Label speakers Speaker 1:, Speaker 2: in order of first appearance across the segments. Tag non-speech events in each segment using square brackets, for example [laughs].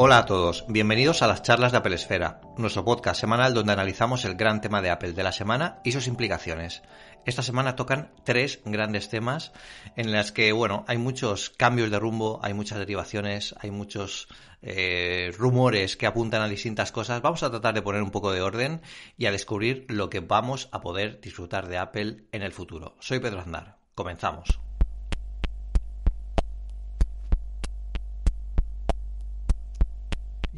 Speaker 1: Hola a todos, bienvenidos a las charlas de Apple Esfera, nuestro podcast semanal donde analizamos el gran tema de Apple de la semana y sus implicaciones. Esta semana tocan tres grandes temas en las que, bueno, hay muchos cambios de rumbo, hay muchas derivaciones, hay muchos eh, rumores que apuntan a distintas cosas. Vamos a tratar de poner un poco de orden y a descubrir lo que vamos a poder disfrutar de Apple en el futuro. Soy Pedro Aznar. Comenzamos.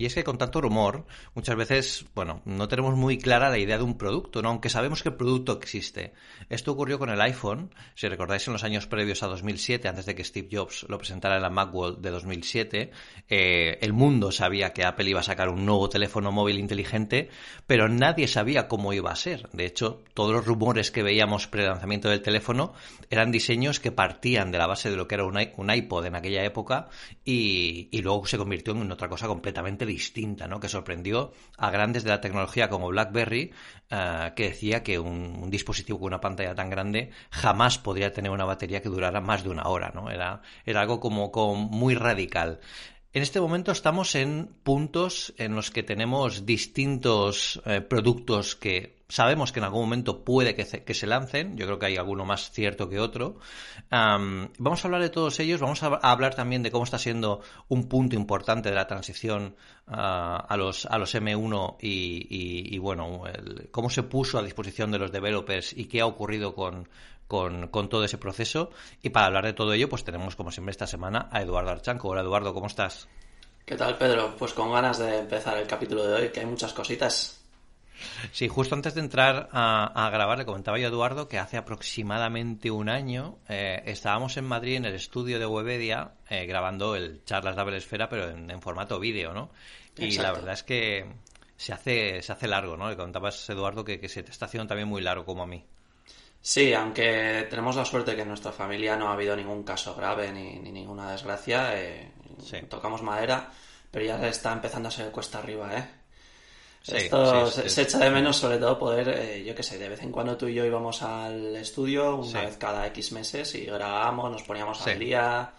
Speaker 1: Y es que con tanto rumor, muchas veces, bueno, no tenemos muy clara la idea de un producto, ¿no? Aunque sabemos que el producto existe. Esto ocurrió con el iPhone, si recordáis en los años previos a 2007, antes de que Steve Jobs lo presentara en la Macworld de 2007, eh, el mundo sabía que Apple iba a sacar un nuevo teléfono móvil inteligente, pero nadie sabía cómo iba a ser. De hecho, todos los rumores que veíamos pre-lanzamiento del teléfono eran diseños que partían de la base de lo que era un, iPod en aquella época y, y luego se convirtió en otra cosa completamente distinta, ¿no? Que sorprendió a grandes de la tecnología como BlackBerry, eh, que decía que un, dispositivo con una pantalla tan grande jamás podría tener una batería que durara más de una hora, ¿no? Era, era algo como, como muy radical. En este momento estamos en puntos en los que tenemos distintos eh, productos que sabemos que en algún momento puede que, se lancen. Yo creo que hay alguno más cierto que otro. vamos a hablar de todos ellos. Vamos a, hablar también de cómo está siendo un punto importante de la transición ah, a, los, a los M1 y, bueno, cómo se puso a disposición de los developers y qué ha ocurrido con, con, todo ese proceso. Y para hablar de todo ello, pues tenemos como siempre esta semana a Eduardo Archanco. Hola Eduardo, ¿cómo estás?
Speaker 2: ¿Qué tal Pedro? Pues con ganas de empezar el capítulo de hoy, que hay muchas cositas.
Speaker 1: Sí, justo antes de entrar a, grabar, le comentaba yo a Eduardo que hace aproximadamente un año eh, estábamos en Madrid en el estudio de Webedia eh, grabando el Charlas de Esfera, pero en, formato vídeo, ¿no? Y la verdad es que se hace, se hace largo, ¿no? Le comentabas, Eduardo, que, que se te está haciendo también muy largo como a mí.
Speaker 2: Sí, aunque tenemos la suerte que en nuestra familia no ha habido ningún caso grave ni, ninguna desgracia, eh, tocamos madera, pero ya está empezando a ser cuesta arriba, ¿eh? Esto se, echa de menos sobre todo poder, eh, yo qué sé, de vez en cuando tú y yo íbamos al estudio una vez cada X meses y grabábamos, nos poníamos al día,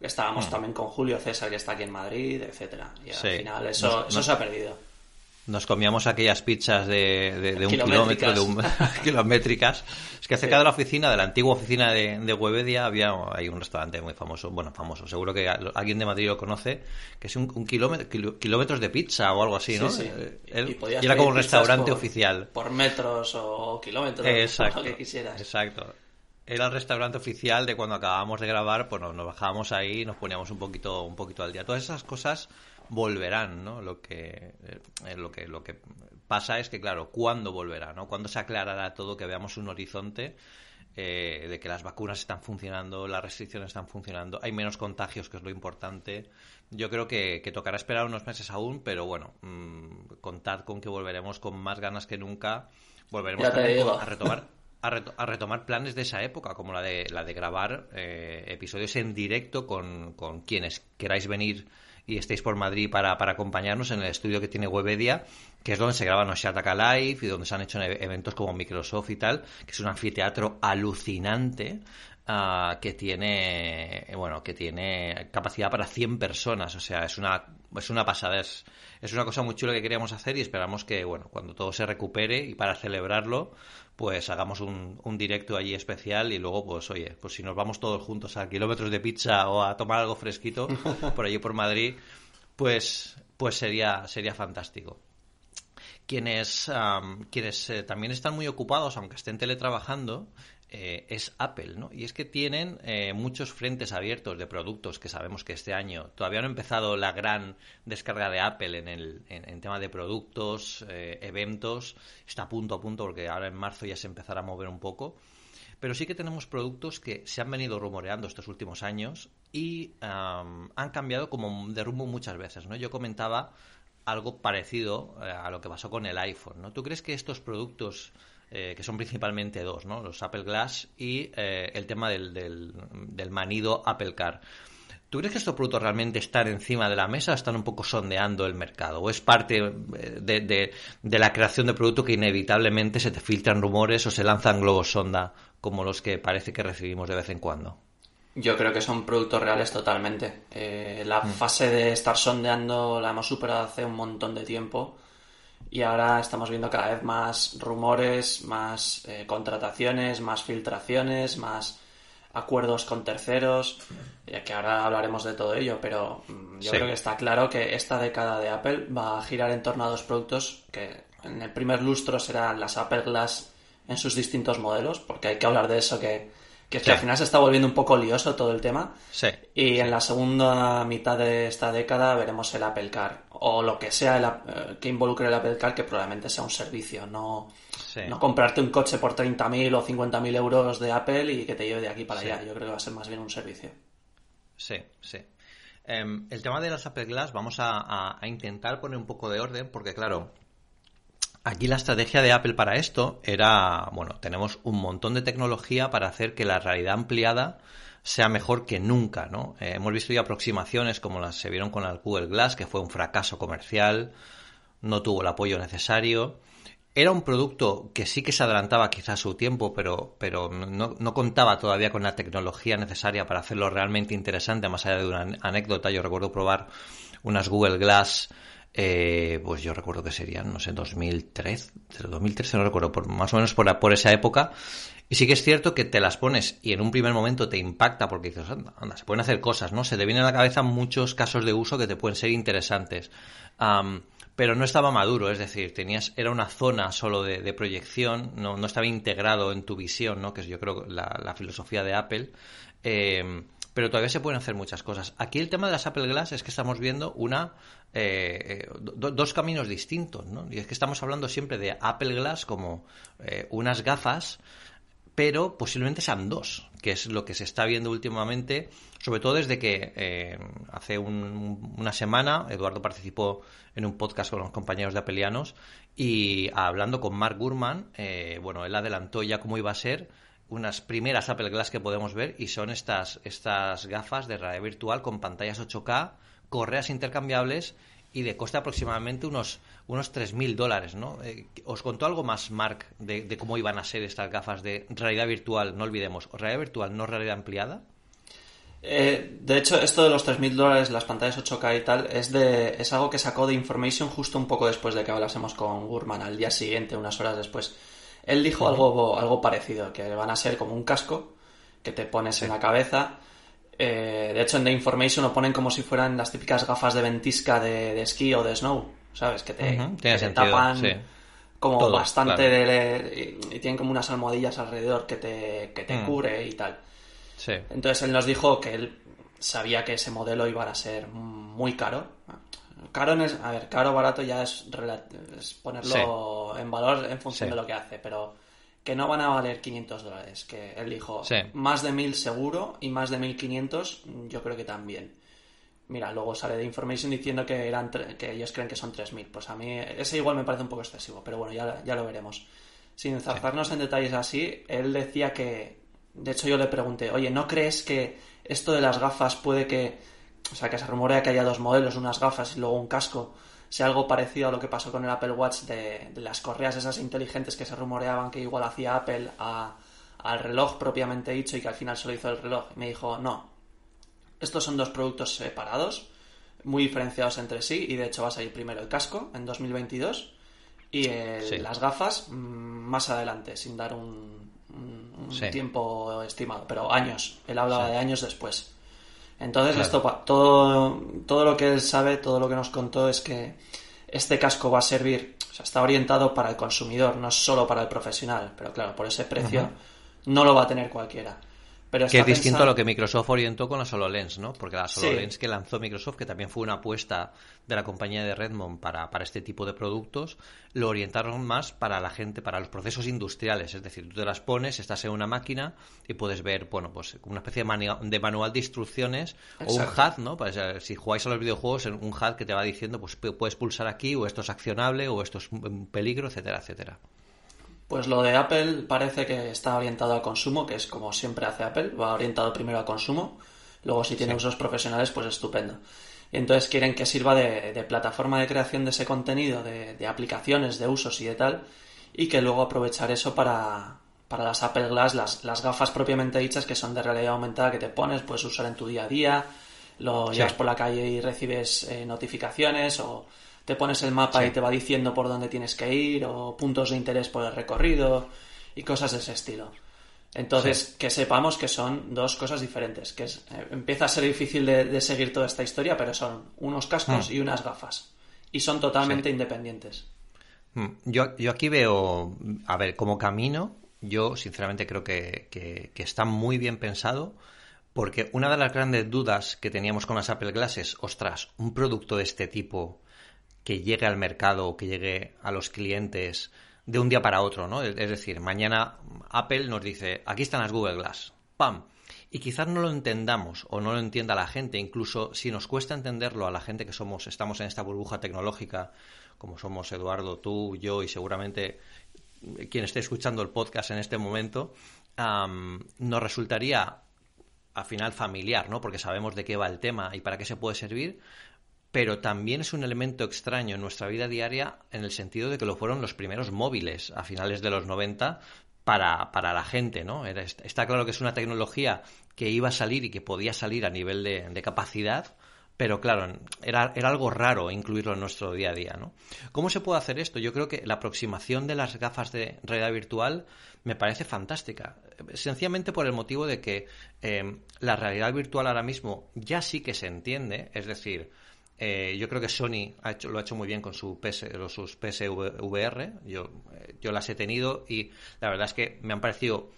Speaker 2: estábamos mm. también con Julio César que está aquí en Madrid, etcétera Y al final eso, eso se ha perdido.
Speaker 1: Nos comíamos aquellas pizzas de, de, un kilómetro, de un, [laughs] kilométricas. Es que cerca de la oficina, de la antigua oficina de, de Webedia, había hay un restaurante muy famoso, bueno, famoso, seguro que alguien de Madrid lo conoce, que es un, kilómetro, kilómetros de pizza o algo así, ¿no? Sí,
Speaker 2: eh,
Speaker 1: y, era como un restaurante oficial.
Speaker 2: Por metros o kilómetros, exacto, lo que [laughs] quisieras.
Speaker 1: Exacto era el restaurante oficial de cuando acabábamos de grabar, pues nos, bajábamos ahí y nos poníamos un poquito, un poquito al día. Todas esas cosas volverán, ¿no? Lo que, eh, lo que, lo que pasa es que, claro, ¿cuándo volverá, no? ¿Cuándo se aclarará todo, que veamos un horizonte eh, de que las vacunas están funcionando, las restricciones están funcionando, hay menos contagios, que es lo importante? Yo creo que, tocará esperar unos meses aún, pero bueno, mm, contad con que volveremos con más ganas que nunca. Volveremos a retomar. A, retomar planes de esa época, como la de, la de grabar eh, episodios en directo con, con quienes queráis venir y estéis por Madrid para, acompañarnos en el estudio que tiene Webedia, que es donde se graban los Live y donde se han hecho eventos como Microsoft y tal, que es un anfiteatro alucinante. Ah, que tiene bueno que tiene capacidad para 100 personas o sea es una es una pasada es, es una cosa muy chula que queríamos hacer y esperamos que bueno cuando todo se recupere y para celebrarlo pues hagamos un, un, directo allí especial y luego, pues oye, pues si nos vamos todos juntos a kilómetros de pizza o a tomar algo fresquito [laughs] por allí por Madrid, pues, pues sería, sería fantástico. Quienes, quienes eh, también están muy ocupados, aunque estén teletrabajando, eh, es Apple, ¿no? Y es que tienen eh, muchos frentes abiertos de productos que sabemos que este año todavía no ha empezado la gran descarga de Apple en el en, tema de productos, eh, eventos, está a punto a punto porque ahora en marzo ya se empezará a mover un poco. Pero sí que tenemos productos que se han venido rumoreando estos últimos años y han cambiado como de rumbo muchas veces, ¿no? Yo comentaba algo parecido a lo que pasó con el iPhone, ¿no? ¿Tú crees que estos productos eh, que son principalmente dos, ¿no? Los Apple Glass y eh, el tema del, del, manido Apple Car. ¿Tú crees que estos productos realmente están encima de la mesa o están un poco sondeando el mercado? ¿O es parte eh, de, de, la creación de producto que inevitablemente se te filtran rumores o se lanzan globos sonda como los que parece que recibimos de vez en cuando?
Speaker 2: Yo creo que son productos reales totalmente. Eh, la mm. fase de estar sondeando la hemos superado hace un montón de tiempo y ahora estamos viendo cada vez más rumores, más eh, contrataciones, más filtraciones, más acuerdos con terceros, ya que ahora hablaremos de todo ello, pero mm, yo creo que está claro que esta década de Apple va a girar en torno a dos productos que en el primer lustro serán las Apple Glass en sus distintos modelos, porque hay que hablar de eso que que al final se está volviendo un poco lioso todo el tema.
Speaker 1: Sí.
Speaker 2: Y en la segunda mitad de esta década veremos el Apple Car. O lo que sea eh, que involucre el Apple Car, que probablemente sea un servicio. No, no comprarte un coche por 30.000 o 50.000 euros de Apple y que te lleve de aquí para allá. Yo creo que va a ser más bien un servicio.
Speaker 1: Sí, sí. Em, el tema de las Apple Glass, vamos a intentar poner un poco de orden, porque claro, Aquí la estrategia de Apple para esto era, bueno, tenemos un montón de tecnología para hacer que la realidad ampliada sea mejor que nunca, ¿no? Eh, hemos visto ya aproximaciones como las se vieron con el Google Glass, que fue un fracaso comercial, no tuvo el apoyo necesario. Era un producto que sí que se adelantaba quizás a su tiempo, pero, pero no, no, contaba todavía con la tecnología necesaria para hacerlo realmente interesante, más allá de una anécdota. Yo recuerdo probar unas Google Glass eh, pues yo recuerdo que serían, no sé, 2003, 2013 no recuerdo, por, más o menos por, por esa época. Y sí que es cierto que te las pones y en un primer momento te impacta porque dices, anda, anda se pueden hacer cosas, ¿no? Se te vienen a la cabeza muchos casos de uso que te pueden ser interesantes. pero no estaba maduro, es decir, tenías, era una zona solo de, proyección, no, no, estaba integrado en tu visión, ¿no? Que es yo creo la, la filosofía de Apple. Eh, pero todavía se pueden hacer muchas cosas. Aquí el tema de las Apple Glass es que estamos viendo una eh, eh, dos caminos distintos, ¿no? Y es que estamos hablando siempre de Apple Glass como eh, unas gafas, pero posiblemente sean dos, que es lo que se está viendo últimamente, sobre todo desde que hace una semana Eduardo participó en un podcast con los compañeros de Apelianos y hablando con Mark Gurman, bueno, él adelantó ya cómo iba a ser unas primeras Apple Glass que podemos ver y son estas, estas gafas de realidad virtual con pantallas 8K, correas intercambiables y de coste aproximadamente unos, unos 3.000 dólares, ¿no? Eh, ¿Os contó algo más, Mark, de, cómo iban a ser estas gafas de realidad virtual? No olvidemos, realidad virtual, no realidad ampliada.
Speaker 2: Eh, de hecho, esto de los 3.000 dólares, las pantallas 8K y tal, es, de, es algo que sacó de Information justo un poco después de que hablásemos con Gurman, al día siguiente, unas horas después. Él dijo algo, algo parecido, que van a ser como un casco que te pones en la cabeza. Eh, de hecho, en The Information lo ponen como si fueran las típicas gafas de ventisca de, esquí o de snow, ¿sabes? Que te, tapan como bastante de, y, tienen como unas almohadillas alrededor que te, que te mm. cubre y tal. Entonces él nos dijo que él sabía que ese modelo iba a ser muy caro, Caro es, a ver, caro barato ya es, ponerlo en valor en función de lo que hace, pero que no van a valer 500 dólares, que él dijo más de 1000 seguro y más de 1500 yo creo que también. Mira, luego sale de Information diciendo que eran que ellos creen que son 3000. Pues a mí ese igual me parece un poco excesivo, pero bueno, ya, ya lo veremos. Sin enzarzarnos en detalles así, él decía que, de hecho yo le pregunté, oye, ¿no crees que esto de las gafas puede que o sea, que se rumorea que haya dos modelos, unas gafas y luego un casco, sea algo parecido a lo que pasó con el Apple Watch de, las correas esas inteligentes que se rumoreaban que igual hacía Apple al reloj propiamente dicho y que al final solo hizo el reloj. Y me dijo, no, estos son dos productos separados, muy diferenciados entre sí, y de hecho va a salir primero el casco en 2022 y las gafas mm, más adelante, sin dar un, tiempo estimado, pero años. Él hablaba de años después. Entonces, esto, todo, todo lo que él sabe, todo lo que nos contó es que este casco va a servir, o sea, está orientado para el consumidor, no solo para el profesional, pero claro, por ese precio no lo va a tener cualquiera
Speaker 1: que es distinto a lo que Microsoft orientó con la HoloLens, ¿no? Porque la HoloLens que lanzó Microsoft, que también fue una apuesta de la compañía de Redmond para, para este tipo de productos, lo orientaron más para la gente, para los procesos industriales. Es decir, tú te las pones, estás en una máquina y puedes ver, bueno, pues una especie de, manual de instrucciones o un HUD, ¿no? Pues, eh, si jugáis a los videojuegos, un HUD que te va diciendo, pues puedes pulsar aquí o esto es accionable o esto es un peligro, etcétera, etcétera.
Speaker 2: Pues lo de Apple parece que está orientado al consumo, que es como siempre hace Apple, va orientado primero al consumo, luego si tiene usos profesionales, pues estupendo. entonces quieren que sirva de, plataforma de creación de ese contenido, de, aplicaciones, de usos y de tal, y que luego aprovechar eso para, para las Apple Glass, las, las, gafas propiamente dichas que son de realidad aumentada que te pones, puedes usar en tu día a día, lo llevas por la calle y recibes eh, notificaciones o te pones el mapa y te va diciendo por dónde tienes que ir o puntos de interés por el recorrido y cosas de ese estilo. Entonces, que sepamos que son dos cosas diferentes, que es, eh, empieza a ser difícil de, seguir toda esta historia, pero son unos cascos hmm. y unas gafas. Y son totalmente independientes.
Speaker 1: Hmm. Yo, yo aquí veo, a ver, como camino, yo sinceramente creo que, que, está muy bien pensado. Porque una de las grandes dudas que teníamos con las Apple Glasses, ostras, un producto de este tipo que llegue al mercado, que llegue a los clientes, de un día para otro, ¿no? Es decir, mañana Apple nos dice, aquí están las Google Glass, ¡pam! Y quizás no lo entendamos o no lo entienda la gente, incluso si nos cuesta entenderlo a la gente que somos, estamos en esta burbuja tecnológica, como somos Eduardo, tú, yo y seguramente quien esté escuchando el podcast en este momento, nos resultaría al final familiar, ¿no? Porque sabemos de qué va el tema y para qué se puede servir, pero también es un elemento extraño en nuestra vida diaria en el sentido de que lo fueron los primeros móviles a finales de los 90 para, para la gente, ¿no? está claro que es una tecnología que iba a salir y que podía salir a nivel de, capacidad, pero claro, era, era, algo raro incluirlo en nuestro día a día, ¿no? ¿Cómo se puede hacer esto? Yo creo que la aproximación de las gafas de realidad virtual me parece fantástica, sencillamente por el motivo de que eh, la realidad virtual ahora mismo ya sí que se entiende, es decir, eh, yo creo que Sony ha hecho, lo ha hecho muy bien con su PS, sus PSVR. Yo, eh, yo las he tenido y la verdad es que me han parecido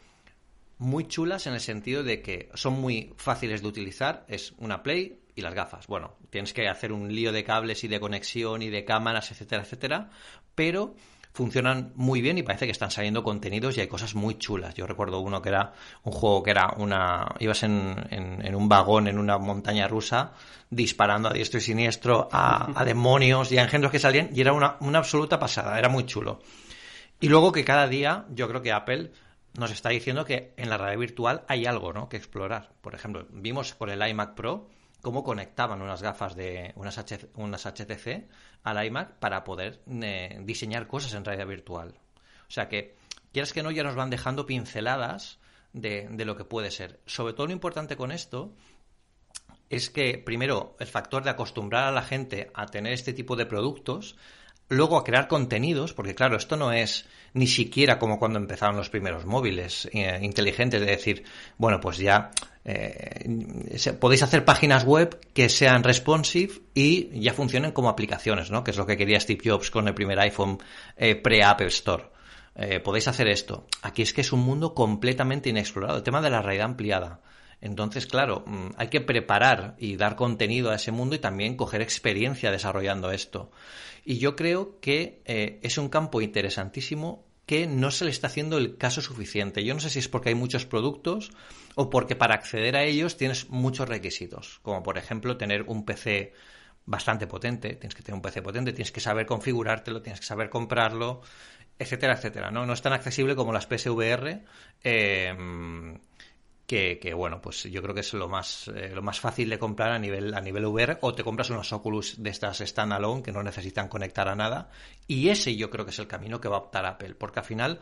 Speaker 1: muy chulas en el sentido de que son muy fáciles de utilizar. Es una Play y las gafas. Bueno, tienes que hacer un lío de cables y de conexión y de cámaras, etcétera, etcétera. Pero funcionan muy bien y parece que están saliendo contenidos y hay cosas muy chulas. Yo recuerdo uno que era un juego que era una... ibas en, en, un vagón en una montaña rusa disparando a diestro y siniestro a, [laughs] demonios y a engendros que salían y era una, una absoluta pasada, era muy chulo. Y luego que cada día yo creo que Apple nos está diciendo que en la realidad virtual hay algo ¿no? que explorar. Por ejemplo, vimos con el iMac Pro cómo conectaban unas gafas de unas, unas HTC al iMac para poder eh, diseñar cosas en realidad virtual. O sea que, quieras que no, ya nos van dejando pinceladas de, de lo que puede ser. Sobre todo lo importante con esto es que, primero, el factor de acostumbrar a la gente a tener este tipo de productos luego a crear contenidos, porque claro, esto no es ni siquiera como cuando empezaron los primeros móviles eh, inteligentes, de decir, bueno, pues ya eh, podéis hacer páginas web que sean responsive y ya funcionen como aplicaciones, ¿no? Que es lo que quería Steve Jobs con el primer iPhone eh, pre-Apple Store. podéis hacer esto. Aquí es que es un mundo completamente inexplorado. El tema de la realidad ampliada. Entonces, claro, mm, hay que preparar y dar contenido a ese mundo y también coger experiencia desarrollando esto. Y yo creo que eh, es un campo interesantísimo que no se le está haciendo el caso suficiente. Yo no sé si es porque hay muchos productos o porque para acceder a ellos tienes muchos requisitos, como por ejemplo tener un PC bastante potente, tienes que tener un PC potente, tienes que saber configurártelo, tienes que saber comprarlo, etcétera, etcétera. No, no es tan accesible como las PSVR. Eh, que, bueno, pues yo creo que es lo más, eh, lo más fácil de comprar a nivel, a nivel VR, o te compras unos Oculus de estas standalone que no necesitan conectar a nada, y ese yo creo que es el camino que va a optar Apple, porque al final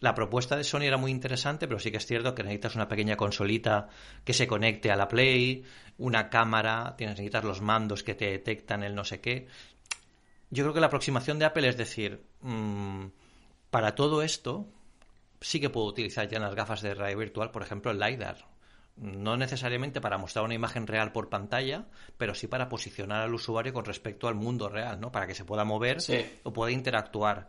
Speaker 1: la propuesta de Sony era muy interesante, pero sí que es cierto que necesitas una pequeña consolita que se conecte a la Play, una cámara, tienes necesitas los mandos que te detectan el no sé qué. Yo creo que la aproximación de Apple es decir, mm, para todo esto, sí que puedo utilizar ya en las gafas de realidad virtual, por ejemplo, el LiDAR. No necesariamente para mostrar una imagen real por pantalla, pero sí para posicionar al usuario con respecto al mundo real, ¿no? Para que se pueda mover o pueda interactuar.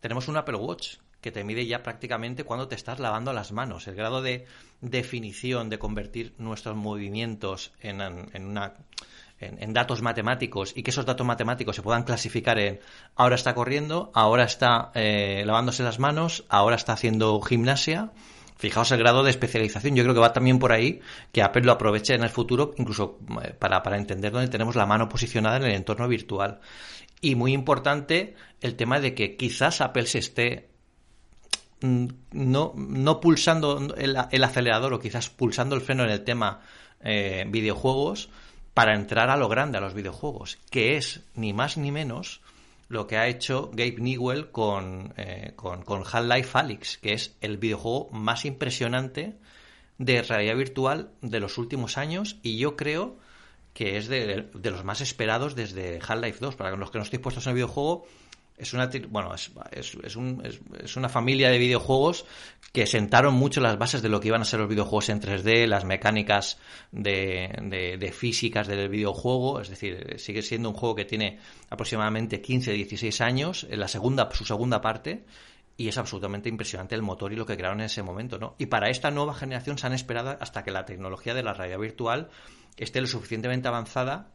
Speaker 1: Tenemos un Apple Watch que te mide ya prácticamente cuando te estás lavando las manos. El grado de definición de convertir nuestros movimientos en, en una en, datos matemáticos y que esos datos matemáticos se puedan clasificar en ahora está corriendo, ahora está eh, lavándose las manos, ahora está haciendo gimnasia. Fijaos el grado de especialización. Yo creo que va también por ahí que Apple lo aproveche en el futuro, incluso eh, para, para entender dónde tenemos la mano posicionada en el entorno virtual. Y muy importante el tema de que quizás Apple se esté mm, no, no pulsando el, el, acelerador o quizás pulsando el freno en el tema eh, videojuegos, para entrar a lo grande a los videojuegos, que es ni más ni menos lo que ha hecho Gabe Newell con, eh, con, Half-Life Alyx, que es el videojuego más impresionante de realidad virtual de los últimos años y yo creo que es de, de los más esperados desde Half-Life 2. Para los que no estéis puestos en el videojuego, es una bueno es, es, un, es, una familia de videojuegos que sentaron mucho las bases de lo que iban a ser los videojuegos en 3D, las mecánicas de, de, físicas del videojuego, es decir, sigue siendo un juego que tiene aproximadamente 15, 16 años, en la segunda, su segunda parte, y es absolutamente impresionante el motor y lo que crearon en ese momento, ¿no? Y para esta nueva generación se han esperado hasta que la tecnología de la realidad virtual esté lo suficientemente avanzada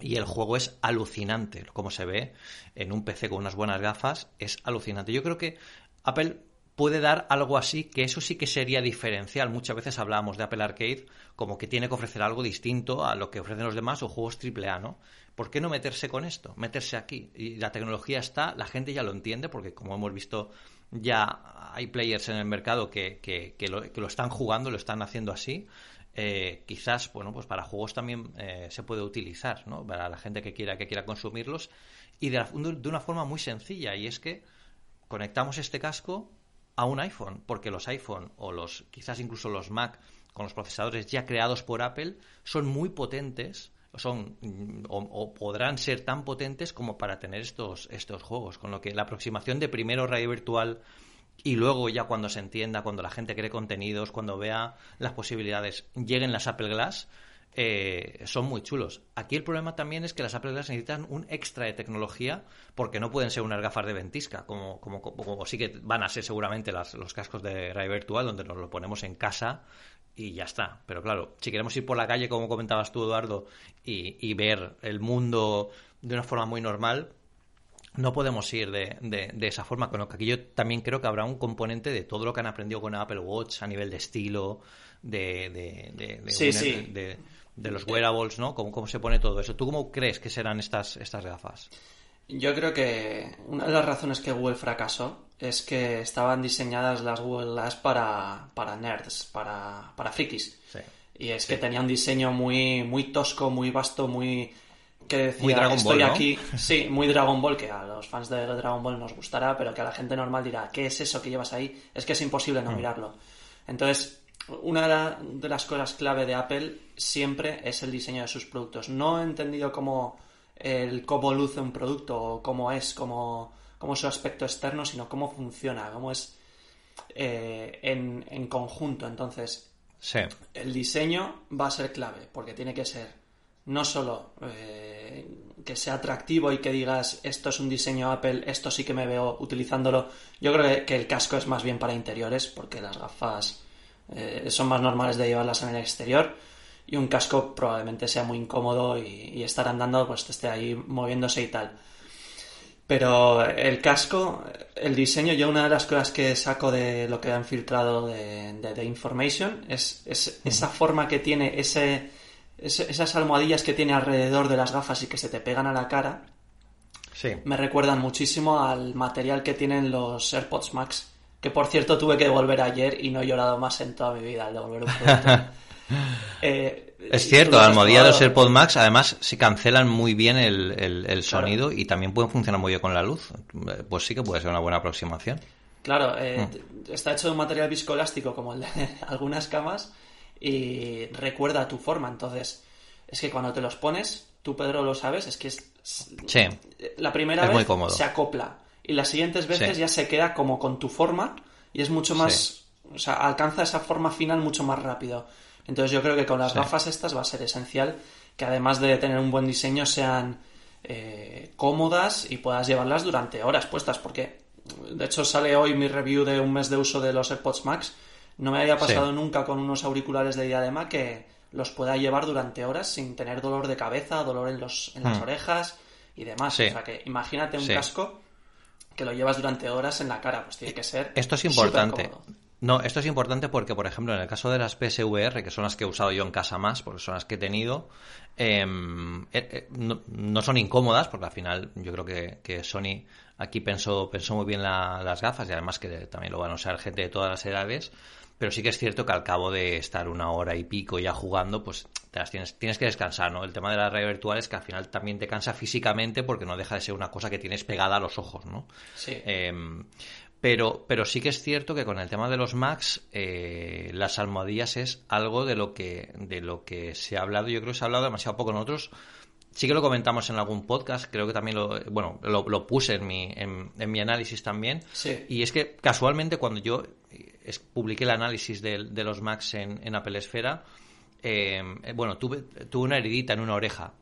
Speaker 1: y el juego es alucinante, como se ve en un PC con unas buenas gafas, es alucinante. Yo creo que Apple puede dar algo así, que eso sí que sería diferencial. Muchas veces hablábamos de Apple Arcade como que tiene que ofrecer algo distinto a lo que ofrecen los demás o juegos AAA, ¿no? ¿Por qué no meterse con esto? Meterse aquí. Y la tecnología está, la gente ya lo entiende, porque como hemos visto, ya hay players en el mercado que, que, que, lo, que lo están jugando, lo están haciendo así. Eh, quizás, bueno, pues para juegos también eh, se puede utilizar, ¿no? Para la gente que quiera, que quiera consumirlos y de, de una forma muy sencilla y es que conectamos este casco a un iPhone, porque los iPhone o los, quizás incluso los Mac con los procesadores ya creados por Apple son muy potentes son o, o, podrán ser tan potentes como para tener estos estos juegos con lo que la aproximación de primero radio virtual y luego ya cuando se entienda, cuando la gente cree contenidos, cuando vea las posibilidades, lleguen las Apple Glass, eh, son muy chulos. Aquí el problema también es que las Apple Glass necesitan un extra de tecnología porque no pueden ser unas gafas de ventisca, como, como, como, sí que van a ser seguramente las, los cascos de realidad virtual, donde nos lo ponemos en casa y ya está. Pero claro, si queremos ir por la calle, como comentabas tú, Eduardo, y, y ver el mundo de una forma muy normal, no podemos ir de, de, esa forma, con lo que aquí yo también creo que habrá un componente de todo lo que han aprendido con Apple Watch a nivel de estilo, de, de, de los wearables, ¿no? ¿Cómo, ¿Cómo, se pone todo eso? ¿Tú cómo crees que serán estas, estas gafas?
Speaker 2: Yo creo que una de las razones que Google fracasó es que estaban diseñadas las Google Glass para, para nerds, para, para frikis. Y es que tenía un diseño muy, muy tosco, muy vasto, muy que decía,
Speaker 1: muy Dragon
Speaker 2: estoy
Speaker 1: Ball, ¿no?
Speaker 2: aquí, [laughs] sí, muy Dragon Ball, que a los fans de Dragon Ball nos gustará, pero que a la gente normal dirá, ¿qué es eso que llevas ahí? Es que es imposible no mm. mirarlo. Entonces, una de las cosas clave de Apple siempre es el diseño de sus productos. No he entendido cómo, el, cómo luce un producto o cómo es, cómo, cómo su aspecto externo, sino cómo funciona, cómo es eh, en, en conjunto. Entonces,
Speaker 1: sí.
Speaker 2: el diseño va a ser clave, porque tiene que ser no solo eh, que sea atractivo y que digas esto es un diseño Apple, esto sí que me veo utilizándolo. Yo creo que, el casco es más bien para interiores, porque las gafas eh, son más normales de llevarlas en el exterior. Y un casco probablemente sea muy incómodo y, y estar andando, pues esté ahí moviéndose y tal. Pero el casco, el diseño, yo una de las cosas que saco de lo que han filtrado de, de, de Information es, es esa forma que tiene ese esas almohadillas que tiene alrededor de las gafas y que se te pegan a la cara,
Speaker 1: sí.
Speaker 2: me recuerdan muchísimo al material que tienen los AirPods Max. Que por cierto tuve que devolver ayer y no he llorado más en toda mi vida al devolver un producto. [laughs]
Speaker 1: eh, es cierto, la almohadilla de los AirPods Max además se cancelan muy bien el, el, el sonido claro. y también pueden funcionar muy bien con la luz. Pues sí que puede ser una buena aproximación.
Speaker 2: Claro, eh, mm. está hecho de un material viscoelástico como el de [laughs] algunas camas y recuerda tu forma. Entonces, es que cuando te los pones, tú Pedro lo sabes, es que es,
Speaker 1: sí,
Speaker 2: la primera
Speaker 1: es
Speaker 2: vez
Speaker 1: muy
Speaker 2: se acopla y las siguientes veces
Speaker 1: sí.
Speaker 2: ya se queda como con tu forma y es mucho más,
Speaker 1: Sí.
Speaker 2: o sea, alcanza esa forma final mucho más rápido. Entonces yo creo que con las gafas estas va a ser esencial que además de tener un buen diseño sean eh, cómodas y puedas llevarlas durante horas puestas porque de hecho sale hoy mi review de un mes de uso de los AirPods Max no me había pasado
Speaker 1: Sí.
Speaker 2: nunca con unos auriculares de diadema que los pueda llevar durante horas sin tener dolor de cabeza, dolor en, los, en las
Speaker 1: Hmm.
Speaker 2: orejas y demás.
Speaker 1: Sí.
Speaker 2: O sea que imagínate un
Speaker 1: Sí.
Speaker 2: casco que lo llevas durante horas en la cara, pues tiene que ser.
Speaker 1: Esto es importante. No, esto es importante porque, por ejemplo, en el caso de las PSVR, que son las que he usado yo en casa más, porque son las que he tenido, eh, eh, no, no, son incómodas, porque al final yo creo que, que, Sony aquí pensó, pensó muy bien las gafas y además que también lo van a usar gente de todas las edades. Pero sí que es cierto que al cabo de estar una hora y pico ya jugando, pues te las tienes, tienes que descansar, ¿no? El tema de la realidad virtual es que al final también te cansa físicamente porque no deja de ser una cosa que tienes pegada a los ojos, ¿no?
Speaker 2: Sí.
Speaker 1: Em, pero, pero sí que es cierto que con el tema de los Macs, eh, las almohadillas es algo de lo que, de lo que se ha hablado. Yo creo que se ha hablado demasiado poco nosotros. Sí que lo comentamos en algún podcast, creo que también lo, bueno, lo, puse en mi, en, mi análisis también.
Speaker 2: Sí.
Speaker 1: Y es que casualmente cuando yo publiqué el análisis de, los Macs en, en Apple Esfera, eh, bueno, tuve, tuve una heridita en una oreja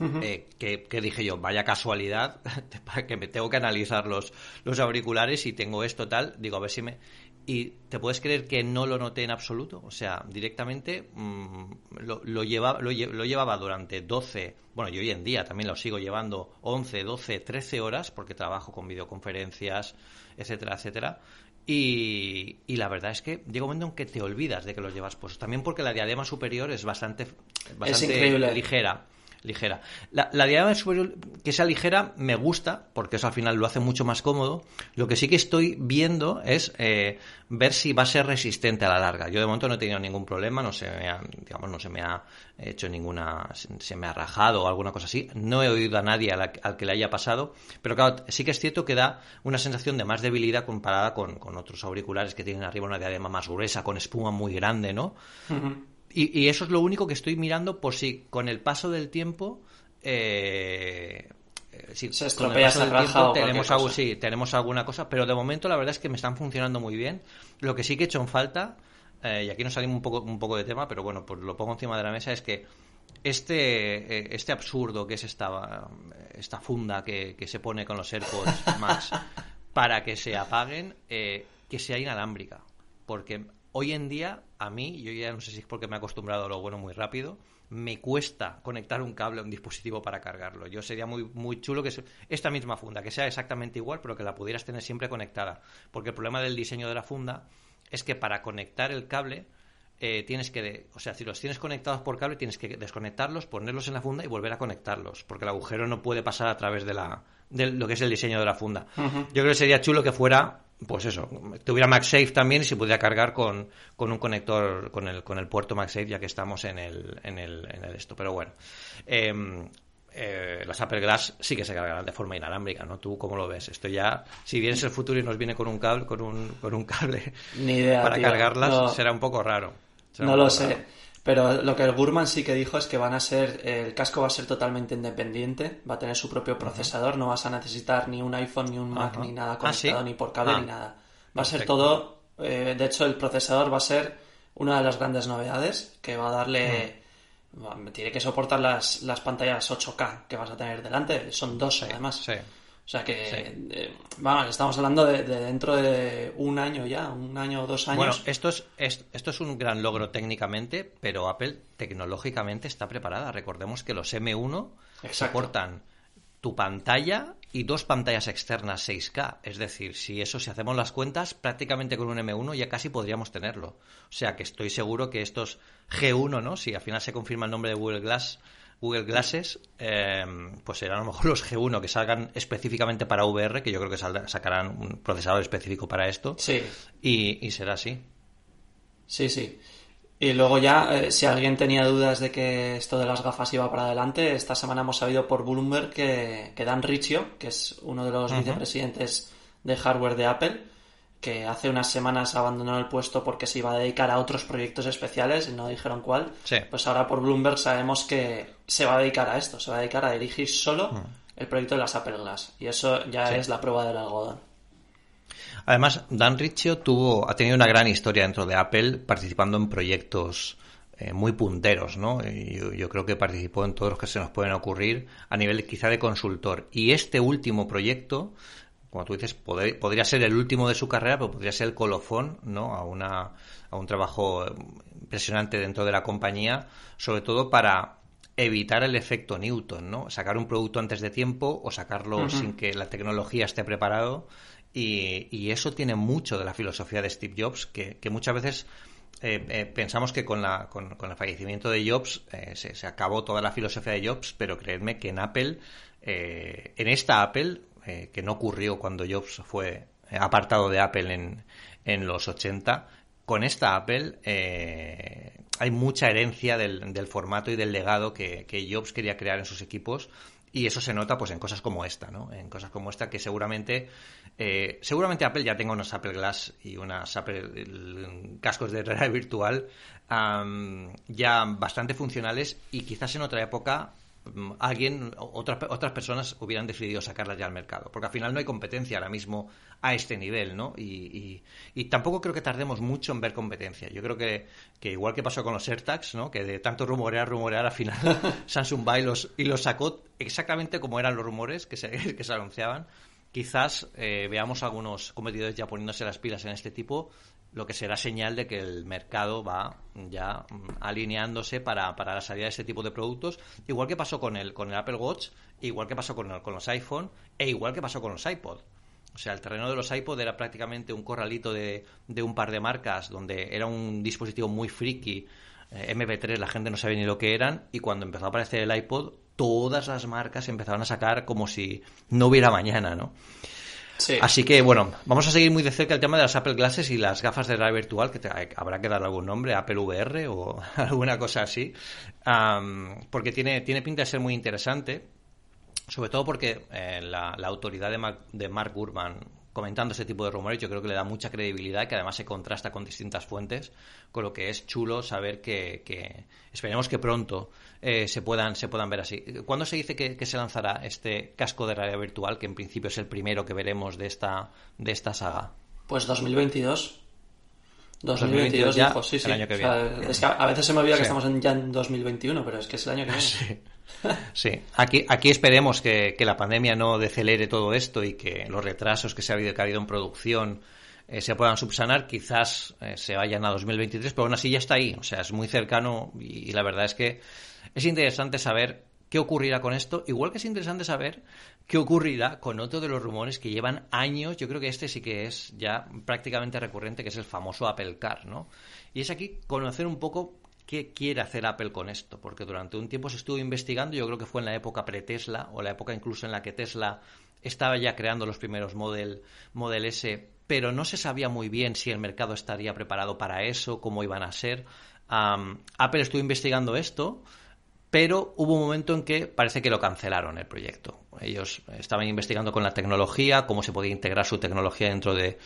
Speaker 1: eh, que, dije yo, vaya casualidad, [laughs] que me tengo que analizar los, los auriculares y tengo esto tal, digo, a ver si me... Y te puedes creer que no lo noté en absoluto, o sea, directamente mm, lo, lo, lleva, lo, llevaba durante 12, bueno, y hoy en día también lo sigo llevando 11, 12, 13 horas, porque trabajo con videoconferencias, etcétera, etcétera, y, y, la verdad es que llega un momento en que te olvidas de que los llevas puestos. También porque la diadema superior es bastante, bastante ligera ligera. La, la diadema superior que sea ligera me gusta, porque eso al final lo hace mucho más cómodo. Lo que sí que estoy viendo es eh, ver si va a ser resistente a la larga. Yo de momento no he tenido ningún problema, no se me ha, digamos, no se me ha hecho ninguna, se me ha rajado o alguna cosa así. No he oído a nadie al que le haya pasado, pero claro, sí que es cierto que da una sensación de más debilidad comparada con, otros auriculares que tienen arriba una diadema más gruesa, con espuma muy grande, ¿no? Y, eso es lo único que estoy mirando por si con el paso del tiempo eh,
Speaker 2: si se raja
Speaker 1: tenemos algo, sí, tenemos alguna cosa, pero de momento la verdad es que me están funcionando muy bien. Lo que sí que he hecho en falta, eh, y aquí nos salimos un poco, un poco de tema, pero bueno, pues lo pongo encima de la mesa, es que este, eh, este absurdo que es esta, esta funda que, que se pone con los AirPods [laughs] Max para que se apaguen, que sea inalámbrica. Porque hoy en día, a mí, yo ya no sé si es porque me he acostumbrado a lo bueno muy rápido, me cuesta conectar un cable a un dispositivo para cargarlo. Yo sería muy, muy chulo que esta misma funda, que sea exactamente igual, pero que la pudieras tener siempre conectada. Porque el problema del diseño de la funda es que para conectar el cable eh, tienes que, o sea, si los tienes conectados por cable, tienes que desconectarlos, ponerlos en la funda y volver a conectarlos, porque el agujero no puede pasar a través de la, de lo que es el diseño de la funda. Yo creo que sería chulo que fuera pues eso, tuviera MagSafe también y se pudiera cargar con, con, un conector, con el, con el puerto MagSafe, ya que estamos en el, en el, en el esto. Pero bueno, em, eh, las Apple Glass sí que se cargarán de forma inalámbrica, ¿no? ¿Tú cómo lo ves? Esto ya, si vienes el futuro y nos viene con un cable, con un, con un cable [laughs] para cargarlas, será un poco raro.
Speaker 2: no lo sé. Pero lo que el Gurman sí que dijo es que van a ser, el casco va a ser totalmente independiente, va a tener su propio procesador, no vas a necesitar ni un iPhone, ni un Mac, ni nada ah, conectado, ni por cable, ni ah. nada. Va a ser todo, eh, de hecho el procesador va a ser una de las grandes novedades, que va a darle... Tiene que soportar las, las pantallas 8K que vas a tener delante, son dos además.
Speaker 1: Sí.
Speaker 2: O sea que, eh, vamos, estamos hablando de, dentro de un año ya, un año o dos años.
Speaker 1: Bueno, esto es, esto es un gran logro técnicamente, pero Apple tecnológicamente está preparada. Recordemos que los M1 soportan tu pantalla y dos pantallas externas 6K. Es decir, si eso, si hacemos las cuentas, prácticamente con un M1 ya casi podríamos tenerlo. O sea que estoy seguro que estos G1, ¿no? Si al final se confirma el nombre de Google Glass Google Glasses, eh, pues serán a lo mejor [laughs] los G1 que salgan específicamente para VR, que yo creo que sacarán un procesador específico para esto.
Speaker 2: Sí.
Speaker 1: Y, será así.
Speaker 2: Sí, sí. Y luego ya, eh, si alguien tenía dudas de que esto de las gafas iba para adelante, esta semana hemos sabido por Bloomberg que, Dan Riccio, que es uno de los vicepresidentes de hardware de Apple, que hace unas semanas abandonó el puesto porque se iba a dedicar a otros proyectos especiales y no dijeron cuál. Pues ahora por Bloomberg sabemos que se va a dedicar a esto, se va a dedicar a dirigir solo mm. el proyecto de las Apple Glass. Y eso ya es la prueba del algodón.
Speaker 1: Además, Dan Riccio tuvo, ha tenido una gran historia dentro de Apple participando en proyectos eh, muy punteros, ¿no? Yo, yo, creo que participó en todos los que se nos pueden ocurrir a nivel quizá de consultor. Y este último proyecto como tú dices, podría ser el último de su carrera, pero podría ser el colofón, ¿no? A, una, a un trabajo impresionante dentro de la compañía, sobre todo para evitar el efecto Newton, ¿no? Sacar un producto antes de tiempo o sacarlo sin que la tecnología esté preparado. Y, eso tiene mucho de la filosofía de Steve Jobs, que, muchas veces eh, eh, pensamos que con, la, con, el fallecimiento de Jobs eh, se, se, acabó toda la filosofía de Jobs, pero creedme que en Apple, en esta Apple, eh, que no ocurrió cuando Jobs fue apartado de Apple en, en los 80. Con esta Apple eh, hay mucha herencia del, del, formato y del legado que, que Jobs quería crear en sus equipos y eso se nota pues en cosas como esta, ¿no? En cosas como esta que seguramente eh, seguramente Apple ya tenga unos Apple Glass y unas Apple cascos de realidad virtual ya bastante funcionales y quizás en otra época alguien, otras, otras personas hubieran decidido sacarlas ya al mercado. Porque al final no hay competencia ahora mismo a este nivel, ¿no? Y, y, tampoco creo que tardemos mucho en ver competencia. Yo creo que, que, igual que pasó con los AirTags, ¿no? Que de tanto rumorear, rumorear, al final [laughs] Samsung va y los, y los sacó exactamente como eran los rumores que se, [laughs] que se anunciaban. Quizás eh, veamos algunos competidores ya poniéndose las pilas en este tipo lo que será señal de que el mercado va ya mm, alineándose para, para la salida de este tipo de productos, igual que pasó con el, con el Apple Watch, igual que pasó con, con los iPhone e igual que pasó con los iPod. O sea, el terreno de los iPod era prácticamente un corralito de, de un par de marcas donde era un dispositivo muy friki, eh, MP3, la gente no sabía ni lo que eran, y cuando empezó a aparecer el iPod, todas las marcas empezaron a sacar como si no hubiera mañana, ¿no? Así que, bueno, vamos a seguir muy de cerca el tema de las Apple Glasses y las gafas de realidad virtual, que habrá que dar algún nombre, Apple VR o [laughs] alguna cosa así, porque tiene, tiene pinta de ser muy interesante, sobre todo porque eh, la, autoridad de, de Mark Gurman comentando ese tipo de rumores, yo creo que le da mucha credibilidad, que además se contrasta con distintas fuentes, con lo que es chulo saber que, que esperemos que pronto eh, se puedan se puedan ver así. ¿Cuándo se dice que, se lanzará este casco de realidad virtual, que en principio es el primero que veremos de esta de esta saga?
Speaker 2: Pues 2022. 2022, ya, sí, sí.
Speaker 1: año que viene.
Speaker 2: es que a veces se me olvida que estamos ya en 2021, pero es que es el año que viene.
Speaker 1: Sí, [laughs] aquí, aquí esperemos que, la pandemia no decelere todo esto y que los retrasos que se ha habido, que ha habido en producción eh, se puedan subsanar, quizás eh, se vayan a 2023, pero aún así ya está ahí, o sea, es muy cercano y, la verdad es que es interesante saber qué ocurrirá con esto, igual que es interesante saber qué ocurrirá con otro de los rumores que llevan años, yo creo que este sí que es ya prácticamente recurrente, que es el famoso Apple Car, ¿no? Y es aquí conocer un poco qué quiere hacer Apple con esto, porque durante un tiempo se estuvo investigando, yo creo que fue en la época pre-Tesla o la época incluso en la que Tesla estaba ya creando los primeros Model, Model S, pero no se sabía muy bien si el mercado estaría preparado para eso, cómo iban a ser. Apple estuvo investigando esto, pero hubo un momento en que parece que lo cancelaron el proyecto. Ellos estaban investigando con la tecnología, cómo se podía integrar su tecnología dentro de,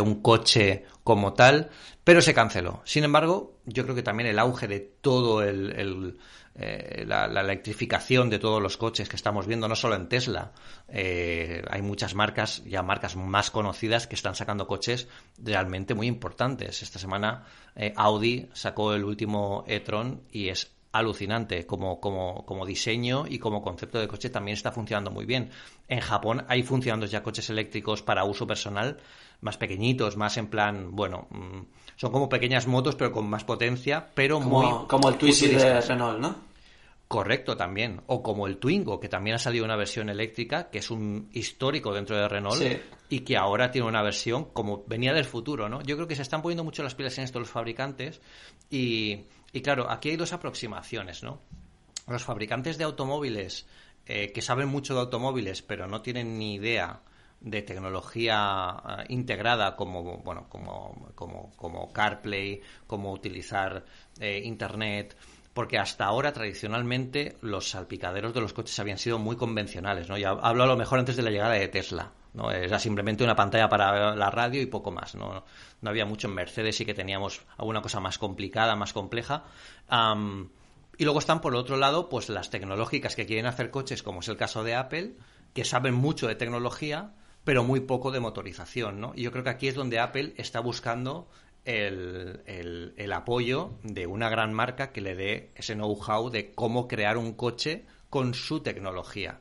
Speaker 1: un coche como tal, pero se canceló. Sin embargo, yo creo que también el auge de todo eh, la, electrificación de todos los coches que estamos viendo, no solo en Tesla, eh, hay muchas marcas, ya marcas más conocidas, que están sacando coches realmente muy importantes. Esta semana eh, Audi sacó el último e-tron y es alucinante como, como, como, diseño y como concepto de coche también está funcionando muy bien. En Japón hay funcionando ya coches eléctricos para uso personal más pequeñitos, más en plan, bueno, mm, son como pequeñas motos pero con más potencia, pero
Speaker 2: como,
Speaker 1: muy...
Speaker 2: Como el Twizy de Renault, ¿no?
Speaker 1: Correcto, también. O como el Twingo, que también ha salido una versión eléctrica, que es un histórico dentro de Renault y que ahora tiene una versión como venía del futuro, ¿no? Yo creo que se están poniendo mucho las pilas en esto los fabricantes y, y claro, aquí hay dos aproximaciones, ¿no? Los fabricantes de automóviles eh, que saben mucho de automóviles, pero no tienen ni idea de tecnología eh, integrada como bueno como, como, como CarPlay, como utilizar eh, Internet, porque hasta ahora tradicionalmente los salpicaderos de los coches habían sido muy convencionales, ¿no? Hablo a lo mejor antes de la llegada de Tesla, ¿no? Era simplemente una pantalla para la radio y poco más, ¿no? No había mucho en Mercedes, sí que teníamos alguna cosa más complicada, más compleja. y luego están, por otro lado, pues las tecnológicas que quieren hacer coches, como es el caso de Apple, que saben mucho de tecnología, pero muy poco de motorización, ¿no? Y yo creo que aquí es donde Apple está buscando el, el, apoyo de una gran marca que le dé ese know-how de cómo crear un coche con su tecnología.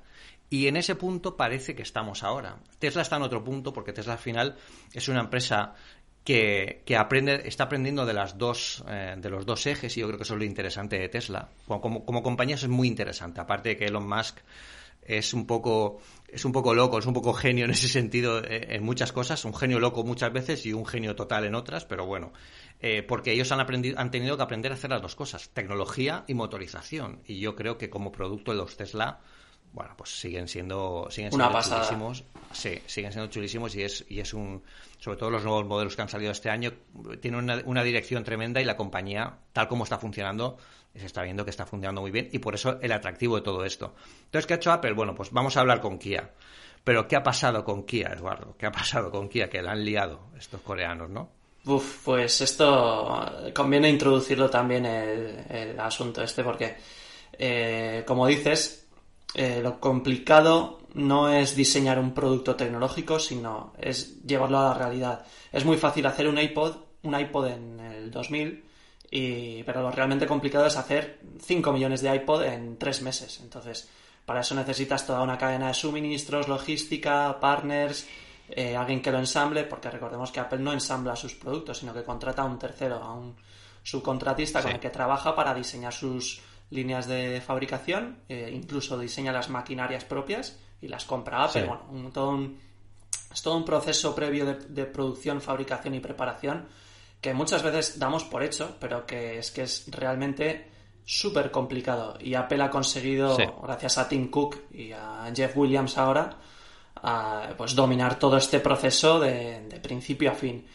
Speaker 1: Y en ese punto parece que estamos ahora. Tesla está en otro punto porque Tesla al final es una empresa que, que aprende, está aprendiendo de las dos, eh, de los dos ejes y yo creo que eso es lo interesante de Tesla. Como, como, compañía es muy interesante, aparte de que Elon Musk es un poco es un poco loco, es un poco genio en ese sentido eh, en muchas cosas, un genio loco muchas veces y un genio total en otras, pero bueno, eh, porque ellos han aprendido, han tenido que aprender a hacer las dos cosas, tecnología y motorización, y yo creo que como producto de los Tesla bueno, pues siguen siendo, siguen
Speaker 2: siendo
Speaker 1: chulísimos. Sí, siguen siendo chulísimos y es, y es un, sobre todo los nuevos modelos que han salido este año, tienen una, una dirección tremenda y la compañía, tal como está funcionando, se está viendo que está funcionando muy bien y por eso el atractivo de todo esto. Entonces, ¿qué ha hecho Apple? Bueno, pues vamos a hablar con Kia. Pero, ¿qué ha pasado con Kia, Eduardo? ¿Qué ha pasado con Kia? Que la han liado estos coreanos, ¿no?
Speaker 2: Uf, pues esto conviene introducirlo también el, asunto este porque, eh, como dices, eh, lo complicado no es diseñar un producto tecnológico, sino es llevarlo a la realidad. Es muy fácil hacer un iPod, un iPod en el 2000, y, pero lo realmente complicado es hacer 5 millones de iPod en 3 meses. Entonces, para eso necesitas toda una cadena de suministros, logística, partners, eh, alguien que lo ensamble, porque recordemos que Apple no ensambla sus productos, sino que contrata a un tercero, a un subcontratista con el que trabaja para diseñar sus líneas de fabricación, eh, incluso diseña las maquinarias propias y las compra Apple. Bueno, todo es todo un proceso previo de, producción, fabricación y preparación que muchas veces damos por hecho, pero que es que es realmente súper complicado. Y Apple ha conseguido, gracias a Tim Cook y a Jeff Williams ahora, pues dominar todo este proceso de, principio a fin.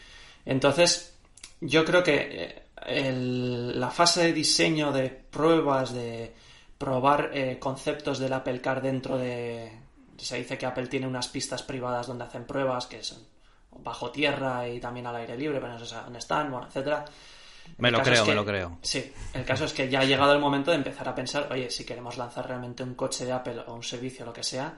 Speaker 2: Entonces, yo creo que eh, la fase de diseño, de pruebas, de probar eh, conceptos del Apple Car dentro de... Se dice que Apple tiene unas pistas privadas donde hacen pruebas que son bajo tierra y también al aire libre, pero no sé dónde están, bueno, etcétera.
Speaker 1: Me lo creo, me lo creo.
Speaker 2: Sí, el caso es que ya ha llegado el momento de empezar a pensar, oye, si queremos lanzar realmente un coche de Apple o un servicio, lo que sea,